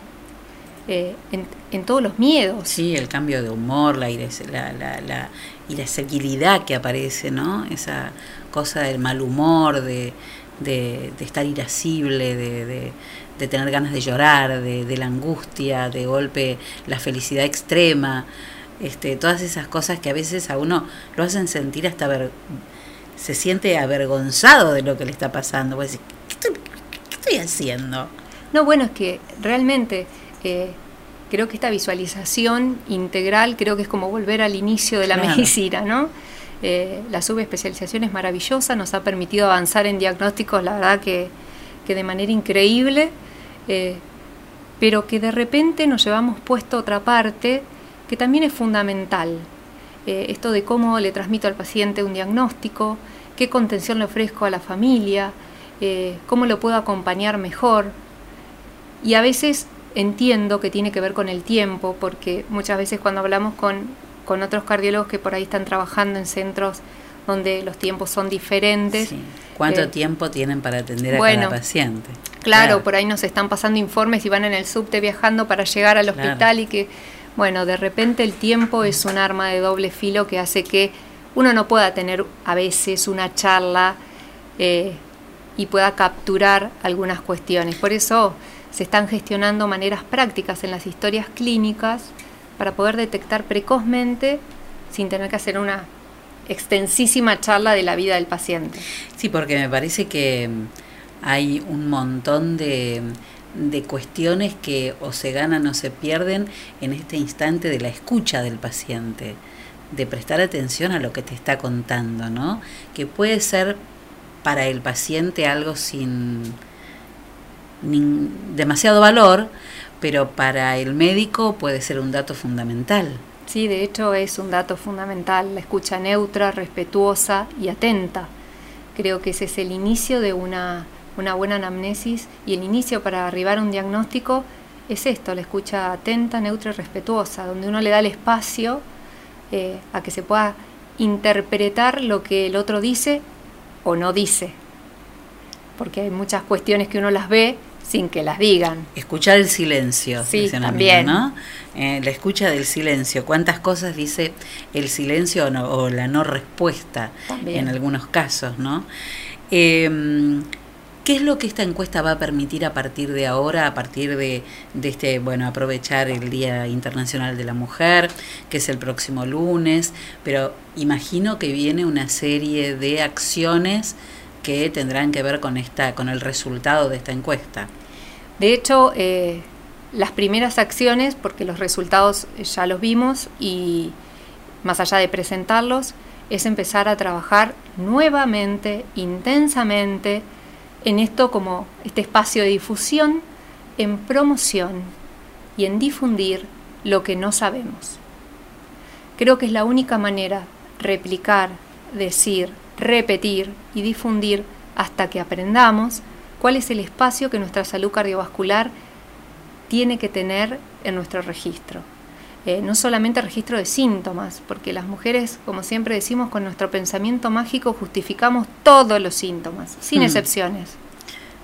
eh, en, en todos los miedos. Sí, el cambio de humor, la, la, la, la irascibilidad que aparece, ¿no? Esa cosa del mal humor, de, de, estar irascible, de, de, de tener ganas de llorar, de la angustia, de golpe la felicidad extrema, este, todas esas cosas que a veces a uno lo hacen sentir hasta ver, se siente avergonzado de lo que le está pasando. Pues, ¿qué, estoy, qué estoy haciendo? No, bueno, es que realmente eh, creo que esta visualización integral creo que es como volver al inicio de la Claro. medicina, ¿no? Eh, la subespecialización es maravillosa, nos ha permitido avanzar en diagnósticos, la verdad que, que de manera increíble, eh, pero que de repente nos llevamos puesto otra parte que también es fundamental. Eh, esto de cómo le transmito al paciente un diagnóstico, qué contención le ofrezco a la familia, eh, cómo lo puedo acompañar mejor. Y a veces entiendo que tiene que ver con el tiempo, porque muchas veces cuando hablamos con, con otros cardiólogos que por ahí están trabajando en centros donde los tiempos son diferentes. ¿Cuánto eh, tiempo tienen para atender a bueno, cada paciente? Claro, por ahí nos están pasando informes y van en el subte viajando para llegar al Claro. hospital y que, bueno, de repente el tiempo es un arma de doble filo que hace que uno no pueda tener a veces una charla eh, y pueda capturar algunas cuestiones. Por eso se están gestionando maneras prácticas en las historias clínicas para poder detectar precozmente sin tener que hacer una extensísima charla de la vida del paciente. Sí, porque me parece que mm, hay un montón de, de cuestiones que o se ganan o se pierden en este instante de la escucha del paciente, de prestar atención a lo que te está contando, ¿no? Que puede ser para el paciente algo sin demasiado valor, pero para el médico puede ser un dato fundamental. Sí, de hecho es un dato fundamental, la escucha neutra, respetuosa y atenta. Creo que ese es el inicio de una, una buena anamnesis y el inicio para arribar a un diagnóstico es esto, la escucha atenta, neutra y respetuosa, donde uno le da el espacio eh, a que se pueda interpretar lo que el otro dice o no dice. Porque hay muchas cuestiones que uno las ve sin que las digan. Escuchar el silencio, Sí, también. ¿no? Eh, la escucha del silencio. ¿Cuántas cosas dice el silencio o, no- o la no respuesta También. en algunos casos, ¿no? Eh, ¿Qué es lo que esta encuesta va a permitir a partir de ahora, a partir de, este, bueno, aprovechar el Día Internacional de la Mujer, que es el próximo lunes, pero imagino que viene una serie de acciones que tendrán que ver con esta, con el resultado de esta encuesta. De hecho, eh, las primeras acciones, porque los resultados ya los vimos y más allá de presentarlos, es empezar a trabajar nuevamente, intensamente, en esto como este espacio de difusión, en promoción y en difundir lo que no sabemos. Creo que es la única manera replicar, decir, repetir y difundir hasta que aprendamos cuál es el espacio que nuestra salud cardiovascular tiene que tener en nuestro registro. Eh, no solamente registro de síntomas, porque las mujeres, como siempre decimos, con nuestro pensamiento mágico justificamos todos los síntomas, sin Mm. excepciones.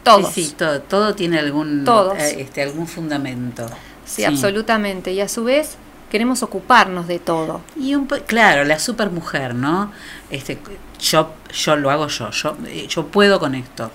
Todos. Sí, sí, todo, todo tiene algún, Todos. eh, este, algún fundamento. Sí, absolutamente. Y a su vez queremos ocuparnos de todo. Y un claro, la supermujer, ¿no? Este, yo, yo lo hago yo, yo, eh, yo puedo con esto.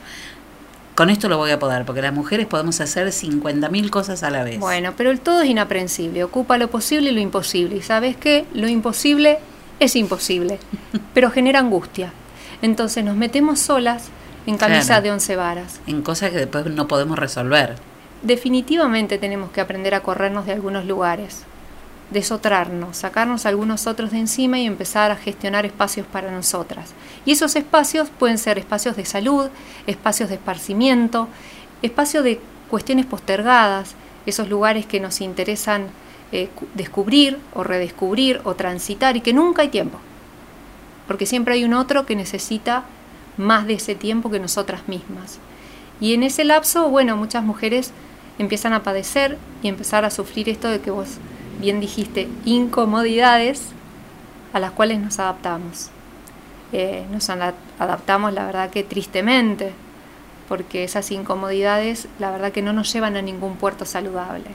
Con esto lo voy a poder, porque las mujeres podemos hacer 50.000 cosas a la vez. Bueno, pero el todo es inaprensible, ocupa lo posible y lo imposible. Y sabes qué, lo imposible es imposible, pero genera angustia. Entonces nos metemos solas en camisa Claro. de once varas. En cosas que después no podemos resolver. Definitivamente tenemos que aprender a corrernos de algunos lugares, desotrarnos, sacarnos algunos otros de encima y empezar a gestionar espacios para nosotras. Y esos espacios pueden ser espacios de salud, espacios de esparcimiento, espacios de cuestiones postergadas, esos lugares que nos interesan eh, cu- descubrir o redescubrir o transitar y que nunca hay tiempo. Porque siempre hay un otro que necesita más de ese tiempo que nosotras mismas. Y en ese lapso, bueno, muchas mujeres empiezan a padecer y empezar a sufrir esto de que vos bien dijiste, incomodidades a las cuales nos adaptamos. Eh, nos adaptamos, la verdad que tristemente, porque esas incomodidades, la verdad que no nos llevan a ningún puerto saludable.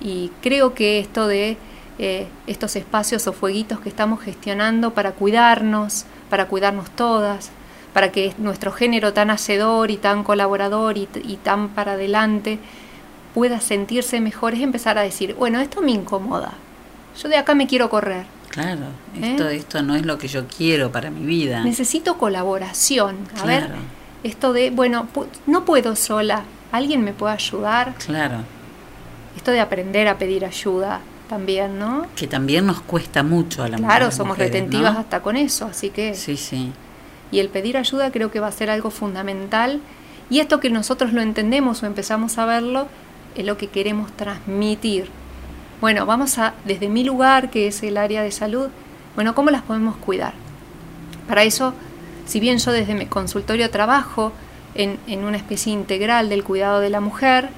Y creo que esto de eh, estos espacios o fueguitos que estamos gestionando para cuidarnos, para cuidarnos todas, para que nuestro género tan hacedor y tan colaborador y tan para adelante pueda sentirse mejor, es empezar a decir, bueno, esto me incomoda, yo de acá me quiero correr, Claro, ¿Eh? esto, esto no es lo que yo quiero para mi vida. necesito colaboración, a ver, esto de, bueno, no puedo sola, alguien me puede ayudar, Claro, esto de aprender a pedir ayuda también, ¿no? que también nos cuesta mucho a la Claro, somos mujeres, retentivas ¿no? hasta con eso, así que... Sí, sí. Y el pedir ayuda creo que va a ser algo fundamental. Y esto que nosotros lo entendemos o empezamos a verlo, es lo que queremos transmitir. Bueno, vamos a, desde mi lugar, que es el área de salud, bueno, ¿cómo las podemos cuidar? Para eso, si bien yo desde mi consultorio trabajo en, en una especie integral del cuidado de la mujer,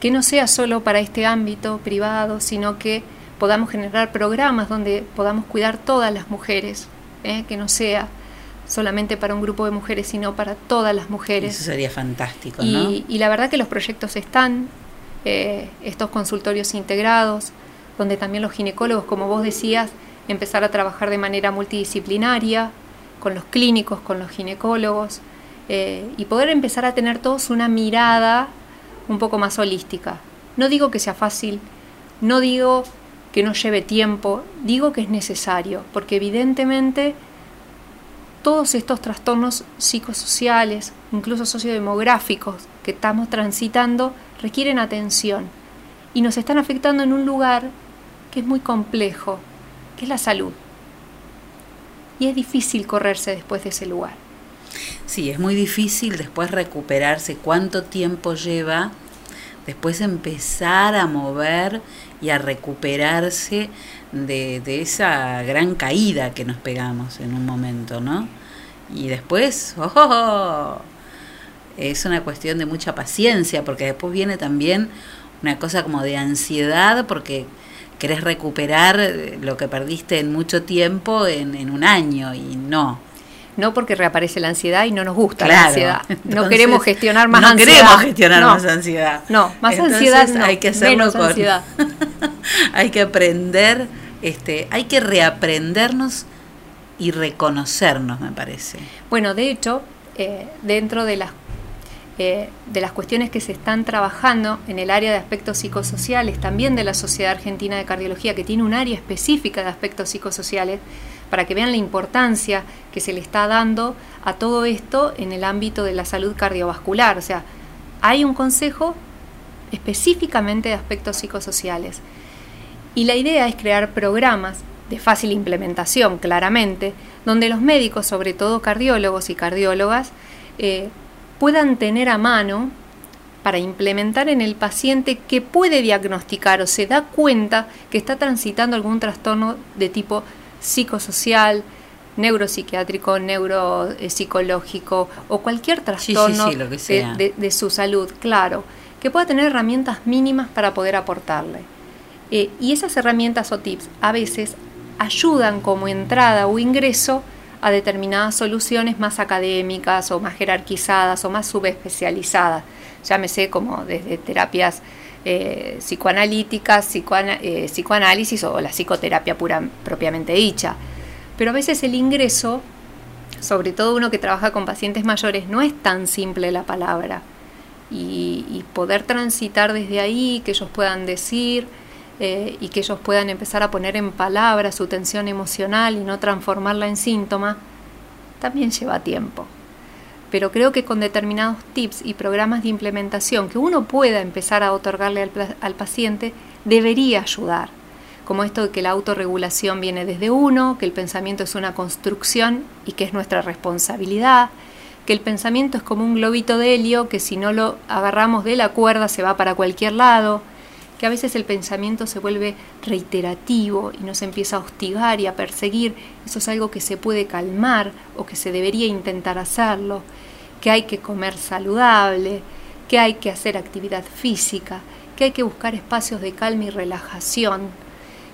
que no sea solo para este ámbito privado, sino que podamos generar programas donde podamos cuidar todas las mujeres, ¿eh? que no sea solamente para un grupo de mujeres, sino para todas las mujeres. Eso sería fantástico, Y, ¿no? y la verdad que los proyectos están, eh, estos consultorios integrados, donde también los ginecólogos, como vos decías, empezar a trabajar de manera multidisciplinaria, con los clínicos, con los ginecólogos, eh, y poder empezar a tener todos una mirada un poco más holística. No digo que sea fácil, no digo que no lleve tiempo, digo que es necesario, porque evidentemente todos estos trastornos psicosociales, incluso sociodemográficos, que estamos transitando requieren atención y nos están afectando en un lugar que es muy complejo, que es la salud. Y es difícil correrse después de ese lugar. Sí, es muy difícil después recuperarse cuánto tiempo lleva, después empezar a mover y a recuperarse de, esa gran caída que nos pegamos en un momento, ¿no? Y después, ¡oh! Es una cuestión de mucha paciencia, porque después viene también una cosa como de ansiedad, porque querés recuperar lo que perdiste en mucho tiempo en, en un año y no. No porque reaparece la ansiedad y no nos gusta la ansiedad. no Entonces, queremos gestionar más no ansiedad. queremos gestionar No. más ansiedad. No, más Entonces, ansiedad no, hay que hacerlo menos con- ansiedad. hay que aprender, este, hay que reaprendernos y reconocernos, me parece. Bueno, de hecho, eh, dentro de las, eh, de las cuestiones que se están trabajando en el área de aspectos psicosociales, también de la Sociedad Argentina de Cardiología, que tiene un área específica de aspectos psicosociales, para que vean la importancia que se le está dando a todo esto en el ámbito de la salud cardiovascular. O sea, hay un consejo específicamente de aspectos psicosociales. Y la idea es crear programas de fácil implementación, claramente, donde los médicos, sobre todo cardiólogos y cardiólogas, eh, puedan tener a mano para implementar en el paciente que puede diagnosticar o se da cuenta que está transitando algún trastorno de tipo psicosocial, neuropsiquiátrico, neuropsicológico o cualquier trastorno sí, de su salud, claro, que pueda tener herramientas mínimas para poder aportarle. Eh, y esas herramientas o tips a veces ayudan como entrada o ingreso a determinadas soluciones más académicas o más jerarquizadas o más subespecializadas. Llámese como desde terapias eh, psicoanalíticas, psicoana- eh, psicoanálisis o la psicoterapia pura, propiamente dicha. Pero a veces el ingreso, sobre todo uno que trabaja con pacientes mayores, no es tan simple la palabra. Y, y poder transitar desde ahí, que ellos puedan decir eh, y que ellos puedan empezar a poner en palabras su tensión emocional y no transformarla en síntoma, también lleva tiempo. Pero creo que con determinados tips y programas de implementación que uno pueda empezar a otorgarle al, al paciente, debería ayudar. Como esto de que la autorregulación viene desde uno, que el pensamiento es una construcción y que es nuestra responsabilidad, que el pensamiento es como un globito de helio que si no lo agarramos de la cuerda se va para cualquier lado, que a veces el pensamiento se vuelve reiterativo y nos empieza a hostigar y a perseguir, eso es algo que se puede calmar o que se debería intentar hacerlo, que hay que comer saludable, que hay que hacer actividad física, que hay que buscar espacios de calma y relajación,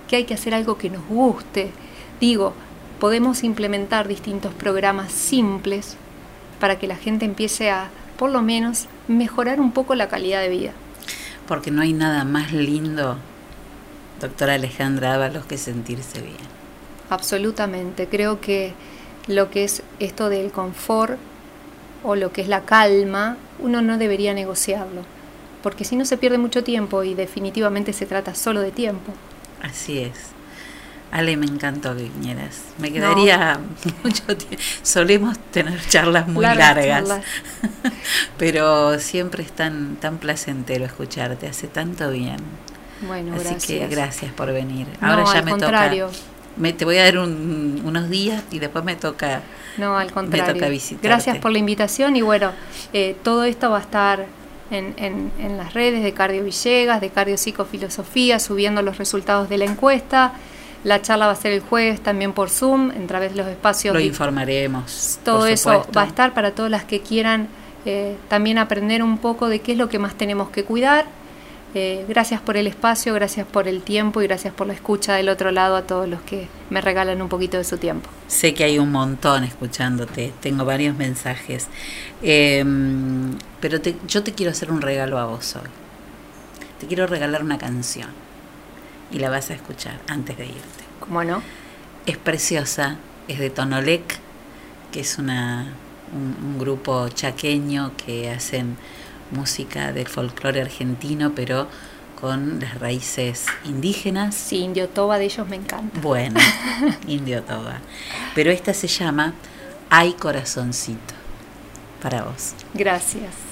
que hay que hacer algo que nos guste. Digo, podemos implementar distintos programas simples para que la gente empiece a, por lo menos, mejorar un poco la calidad de vida. Porque no hay nada más lindo, doctora Alejandra Ábalos, que sentirse bien. Absolutamente. Creo que lo que es esto del confort o lo que es la calma, uno no debería negociarlo. Porque si no se pierde mucho tiempo y definitivamente se trata solo de tiempo. Así es. Ale, me encantó que vinieras. Me quedaría mucho tiempo. Solemos tener charlas muy Largas largas, charlas. pero siempre es tan, tan placentero escucharte. Hace tanto bien. Bueno, Así gracias. que gracias por venir. No, Ahora ya al me contrario. toca. Me, te voy a dar un- unos días y después me toca. No, al contrario. toca visitarte. Gracias por la invitación y bueno, eh, todo esto va a estar en, en- en las redes de Cardio Villegas, de Cardio Psicofilosofía, subiendo los resultados de la encuesta. La charla va a ser el jueves también por Zoom, en través de los espacios. Lo informaremos. todo eso va a estar para todas las que quieran eh, también aprender un poco de qué es lo que más tenemos que cuidar. Eh, gracias por el espacio, gracias por el tiempo y gracias por la escucha del otro lado a todos los que me regalan un poquito de su tiempo. Sé que hay un montón escuchándote, tengo varios mensajes. Eh, pero te- yo te quiero hacer un regalo a vos hoy. Te quiero regalar una canción y la vas a escuchar antes de irte. ¿Cómo no? Es preciosa, es de Tonolec, que es una, un, un grupo chaqueño que hacen música del folclore argentino, pero con las raíces indígenas. Sí, Indio Toba de ellos me encanta. Bueno, Indio Toba. Pero esta se llama Ay Corazoncito, para vos. Gracias.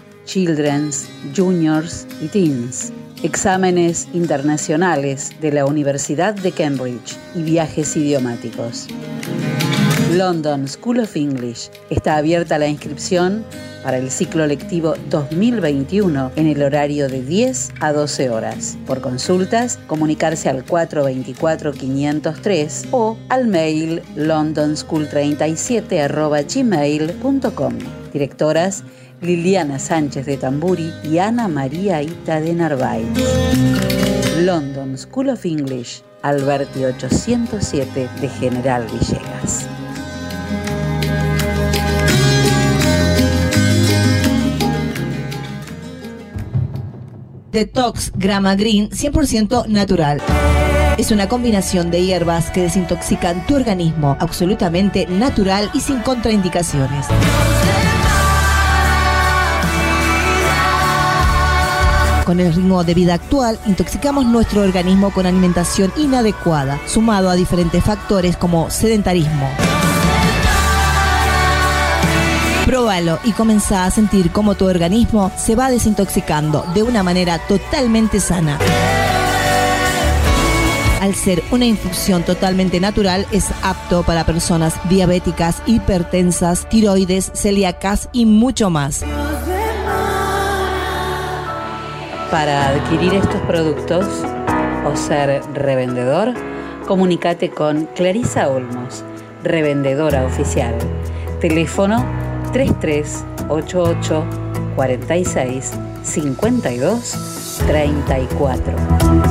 Children's, Juniors y Teens. Exámenes internacionales de la Universidad de Cambridge y viajes idiomáticos. London School of English. Está abierta la inscripción para el ciclo lectivo 2021 en el horario de 10 a 12 horas. Por consultas, comunicarse al 424-503 o al mail londonschool37 Directoras Liliana Sánchez de Tamburi y Ana María Ita de Narváez. London School of English, Alberti 807 de General Villegas. Detox Grama Green 100% natural. Es una combinación de hierbas que desintoxican tu organismo, absolutamente natural y sin contraindicaciones. Con el ritmo de vida actual, intoxicamos nuestro organismo con alimentación inadecuada, sumado a diferentes factores como sedentarismo. Próbalo y comenzá a sentir cómo tu organismo se va desintoxicando de una manera totalmente sana. Al ser una infusión totalmente natural, es apto para personas diabéticas, hipertensas, tiroides, celíacas y mucho más. Para adquirir estos productos o ser revendedor, comunícate con Clarisa Olmos, revendedora oficial. Teléfono 3388 46 52 34.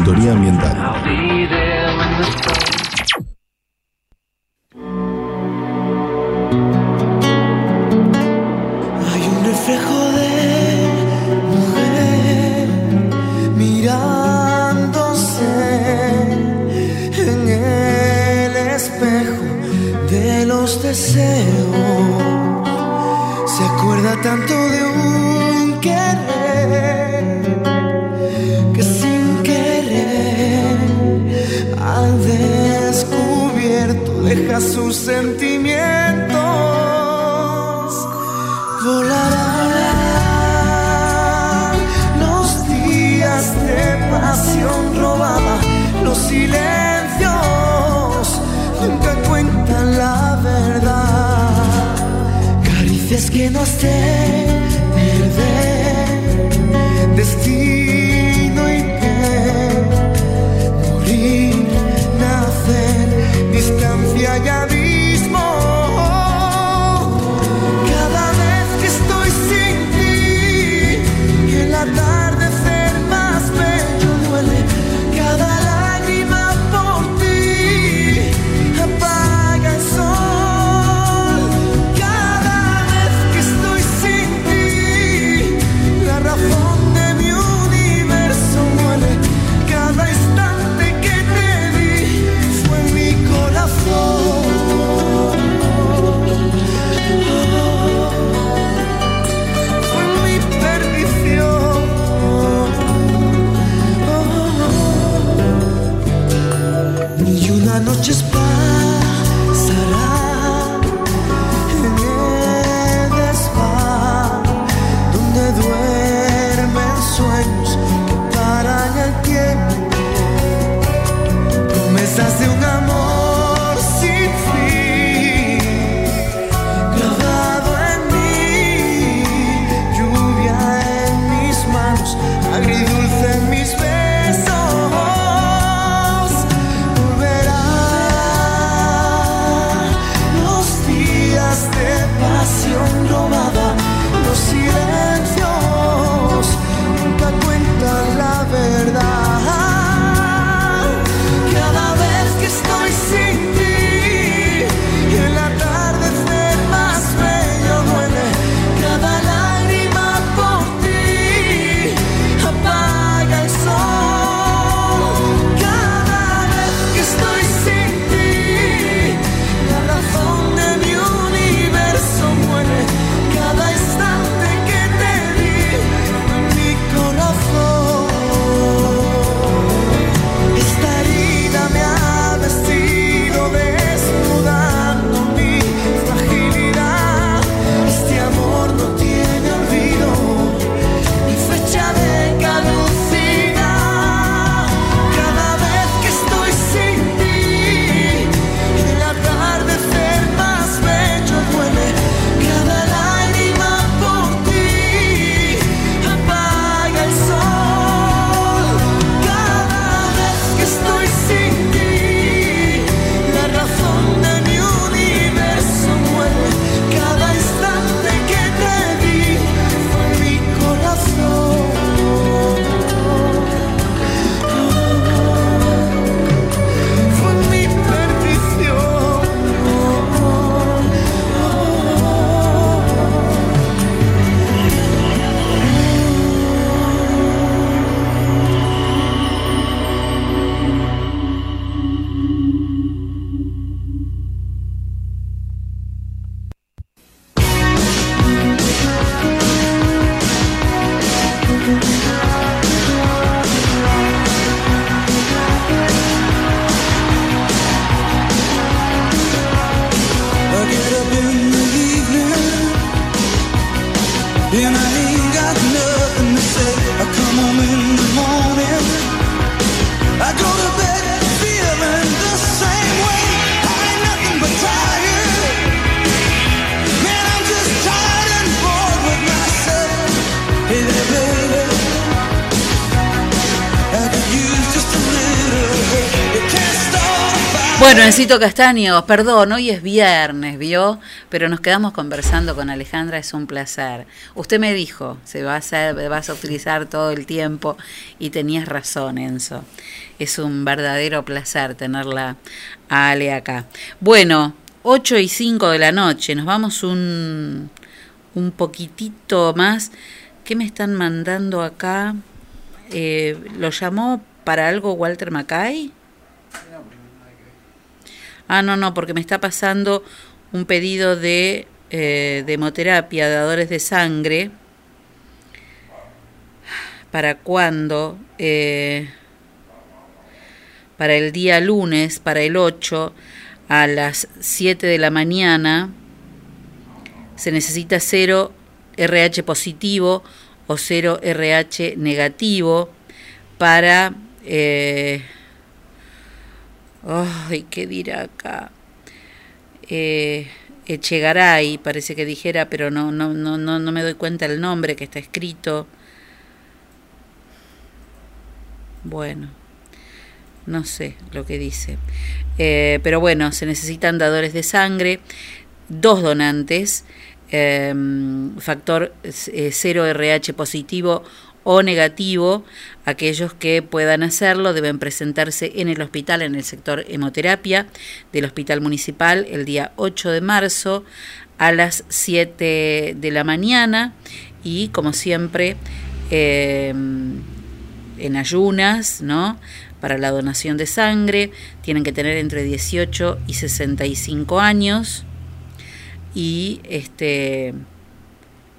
Ambiental. Hay un reflejo de mujer mirándose en el espejo de los deseos. Se acuerda tanto de un sus sentimientos, volarán los días de pasión robada, los silencios nunca cuentan la verdad, caricias que no sé. Castaño, perdón, hoy es viernes, ¿vio? Pero nos quedamos conversando con Alejandra, es un placer. Usted me dijo, se va a hacer, vas a utilizar todo el tiempo y tenías razón, Enzo. Es un verdadero placer tenerla a Ale acá. Bueno, 8 y 5 de la noche, nos vamos un, un poquitito más. ¿Qué me están mandando acá? Eh, ¿Lo llamó para algo Walter Mackay? ah, no, no, porque me está pasando un pedido de, eh, de hemoterapia, dadores de sangre, para cuándo, eh, para el día lunes, para el 8, a las 7 de la mañana, se necesita 0 RH positivo o 0 RH negativo para... Eh, ay, ¿qué dirá acá? Eh, Echegaray, parece que dijera, pero no, no, no, no, no me doy cuenta el nombre que está escrito. Bueno, no sé lo que dice. Eh, pero bueno, se necesitan dadores de sangre, dos donantes, eh, factor 0 RH positivo o negativo. Aquellos que puedan hacerlo deben presentarse en el hospital, en el sector hemoterapia del Hospital Municipal, el día 8 de marzo a las 7 de la mañana y como siempre eh, en ayunas, ¿no? Para la donación de sangre tienen que tener entre 18 y 65 años y este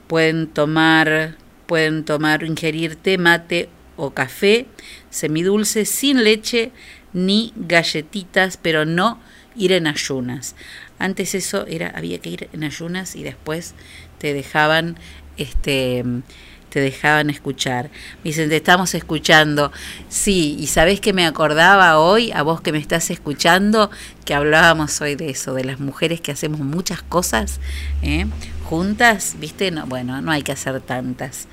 pueden tomar pueden tomar ingerir té, mate o café semidulce sin leche ni galletitas, pero no ir en ayunas. Antes eso era había que ir en ayunas y después te dejaban este te dejaban escuchar. Dicen, te estamos escuchando. Sí, y sabés que me acordaba hoy, a vos que me estás escuchando, que hablábamos hoy de eso, de las mujeres que hacemos muchas cosas ¿eh? Juntas, ¿viste? No, bueno, no hay que hacer tantas.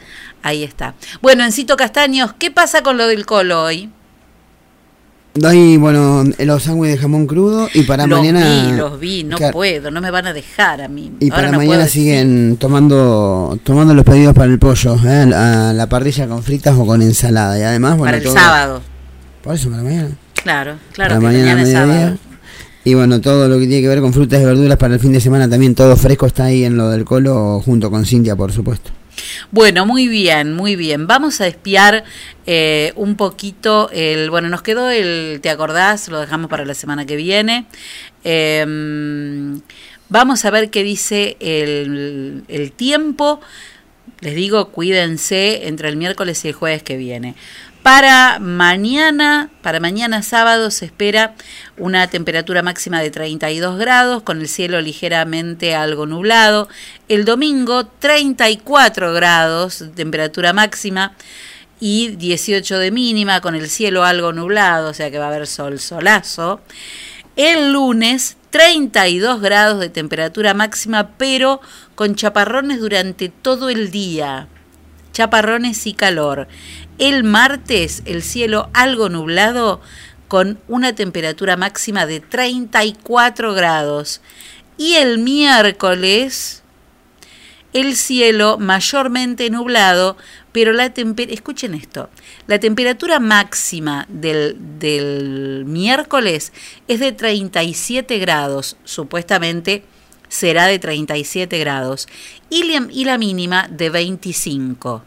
Ahí está. Bueno, Encito Castaños, ¿qué pasa con lo del colo hoy? Doy, bueno, los sándwiches de jamón crudo y para los mañana... vi, los vi, no Claro. puedo, no me van a dejar a mí. Y Ahora para no mañana siguen tomando tomando los pedidos para el pollo, ¿eh? la, la parrilla con fritas o con ensalada. Y además, bueno, para el todo- sábado. Por eso, para mañana. Claro, claro, para que mañana, mañana es sábado. Y bueno, todo lo que tiene que ver con frutas y verduras para el fin de semana también, todo fresco está ahí en lo del colo, junto con Cintia, por supuesto. Bueno, muy bien, muy bien. Vamos a espiar eh, un poquito el. Bueno, nos quedó el. ¿Te acordás? Lo dejamos para la semana que viene. Eh, vamos a ver qué dice el, el tiempo. Les digo, cuídense entre el miércoles y el jueves que viene. Para mañana, para mañana sábado se espera una temperatura máxima de 32 grados con el cielo ligeramente algo nublado. El domingo 34 grados de temperatura máxima y 18 de mínima con el cielo algo nublado, o sea que va a haber sol solazo. El lunes 32 grados de temperatura máxima, pero con chaparrones durante todo el día. Chaparrones y calor. El martes el cielo algo nublado con una temperatura máxima de 34 grados. Y el miércoles el cielo mayormente nublado, pero la temperatura, escuchen esto, la temperatura máxima del, del miércoles es de 37 grados, supuestamente será de 37 grados, y la, y la mínima de 25.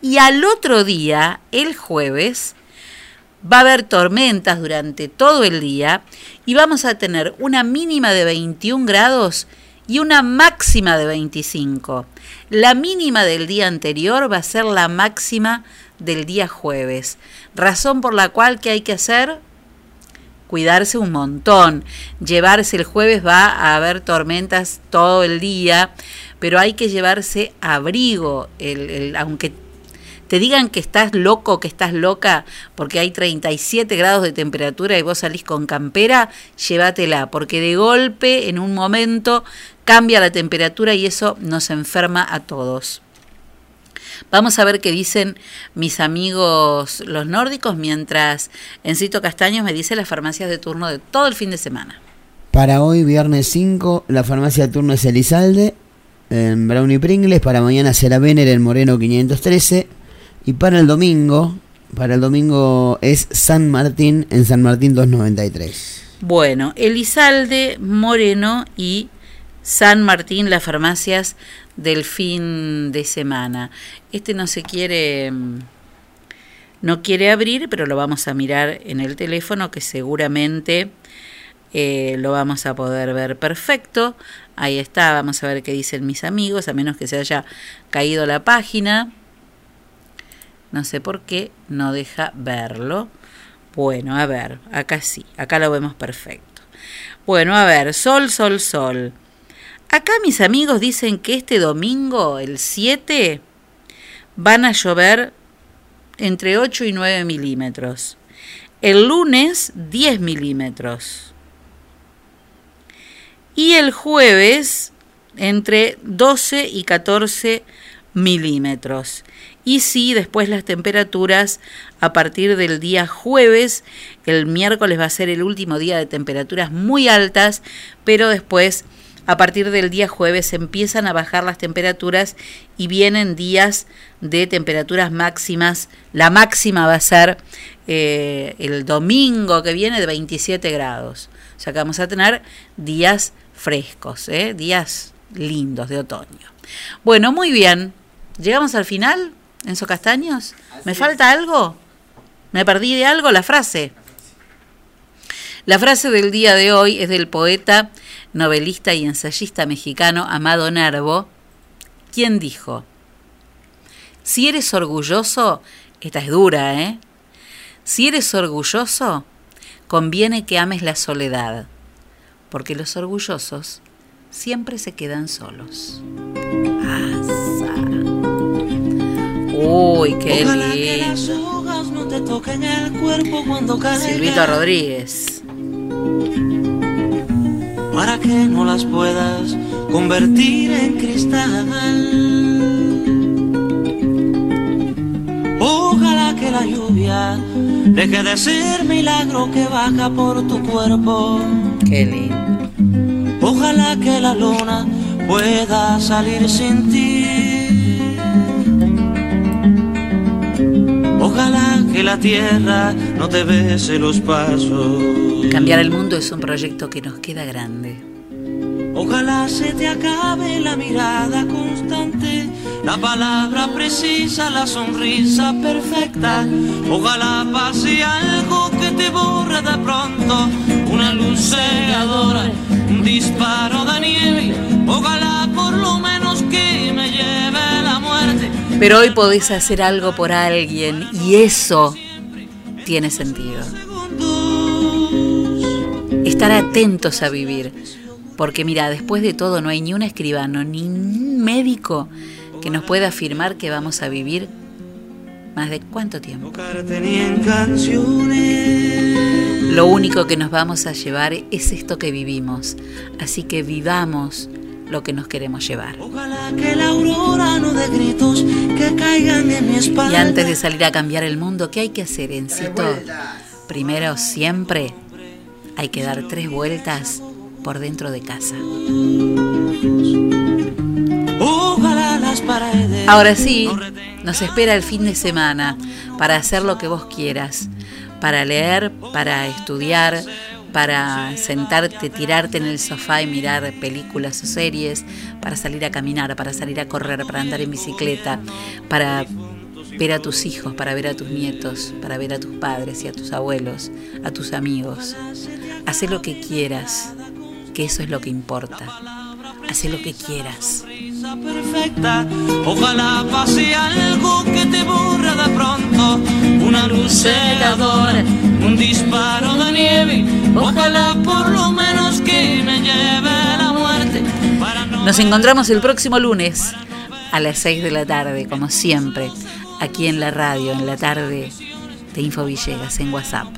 Y al otro día, el jueves, va a haber tormentas durante todo el día y vamos a tener una mínima de 21 grados y una máxima de 25. La mínima del día anterior va a ser la máxima del día jueves. Razón por la cual que hay que hacer cuidarse un montón. Llevarse el jueves va a haber tormentas todo el día, pero hay que llevarse abrigo, el, el- aunque te digan que estás loco, que estás loca, porque hay 37 grados de temperatura y vos salís con campera, llévatela, porque de golpe, en un momento, cambia la temperatura y eso nos enferma a todos. Vamos a ver qué dicen mis amigos los nórdicos, mientras Encito Castaños me dice las farmacias de turno de todo el fin de semana. Para hoy, viernes 5, la farmacia de turno es Elizalde, en Brownie Pringles. Para mañana será Vener en Moreno 513. Y para el domingo, para el domingo es San Martín en San Martín 293. Bueno, Elizalde, Moreno y San Martín, las farmacias del fin de semana. Este no se quiere, mm, no quiere abrir, pero lo vamos a mirar en el teléfono que seguramente eh, lo vamos a poder ver perfecto. Ahí está, vamos a ver qué dicen mis amigos, a menos que se haya caído la página. No sé por qué no deja verlo. Bueno, a ver, acá sí, acá lo vemos perfecto. Bueno, a ver, sol, sol, sol. Acá mis amigos dicen que este domingo, el 7, van a llover entre 8 y 9 milímetros. El lunes, 10 milímetros. Y el jueves, entre 12 y 14 milímetros. Y sí, después las temperaturas a partir del día jueves, el miércoles va a ser el último día de temperaturas muy altas, pero después a partir del día jueves empiezan a bajar las temperaturas y vienen días de temperaturas máximas. La máxima va a ser eh, el domingo que viene de 27 grados. O sea que vamos a tener días frescos, ¿eh? días lindos de otoño. Bueno, muy bien. ¿Llegamos al final, Enzo Castaños? ¿Me falta algo? ¿Me perdí de algo? La frase. La frase del día de hoy es del poeta, novelista y ensayista mexicano Amado Narvo, quien dijo, si eres orgulloso, esta es dura, ¿eh? Si eres orgulloso, conviene que ames la soledad, porque los orgullosos siempre se quedan solos. Asa. Uy, qué Ojalá que las lindo. hojas no te toquen el cuerpo cuando caigan. Silvito Rodríguez. Para que no las puedas convertir en cristal. Ojalá que la lluvia deje de ser milagro que baja por tu cuerpo. Qué lindo. Ojalá que la luna pueda salir sin ti. Ojalá que la tierra no te bese los pasos. Cambiar el mundo es un proyecto que nos queda grande. Ojalá se te acabe la mirada constante, la palabra precisa, la sonrisa perfecta. Ojalá pase algo que te borre de pronto, una luz cegadora, un disparo de nieve. Ojalá por lo menos que me lleve la muerte. Pero hoy podés hacer algo por alguien y eso tiene sentido. Estar atentos a vivir. Porque mira, después de todo no hay ni un escribano ni un médico que nos pueda afirmar que vamos a vivir más de cuánto tiempo. Lo único que nos vamos a llevar es esto que vivimos. Así que vivamos lo que nos queremos llevar. Ojalá que la aurora no gritos que caigan en mi Y antes de salir a cambiar el mundo, ¿qué hay que hacer, Encito? Primero, siempre hay que dar tres vueltas por dentro de casa. Ahora sí, nos espera el fin de semana para hacer lo que vos quieras, para leer, para estudiar, para sentarte, tirarte en el sofá y mirar películas o series, para salir a caminar, para salir a correr, para andar en bicicleta, para ver a tus hijos, para ver a tus nietos, para ver a tus padres y a tus abuelos, a tus amigos. Haz lo que quieras, que eso es lo que importa. Haz lo que quieras. Perfecta. Ojalá pase algo que te borra de pronto. Una luz cegadora, un disparo de nieve. Ojalá por lo menos que me lleve la muerte. Para no Nos encontramos el próximo lunes a las 6 de la tarde, como siempre, aquí en la radio, en la tarde de Info Villegas, en WhatsApp.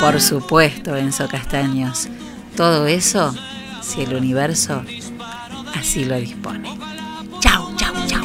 Por supuesto, Enzo Castaños. Todo eso, si el universo así lo dispone. Chau, chau, chau.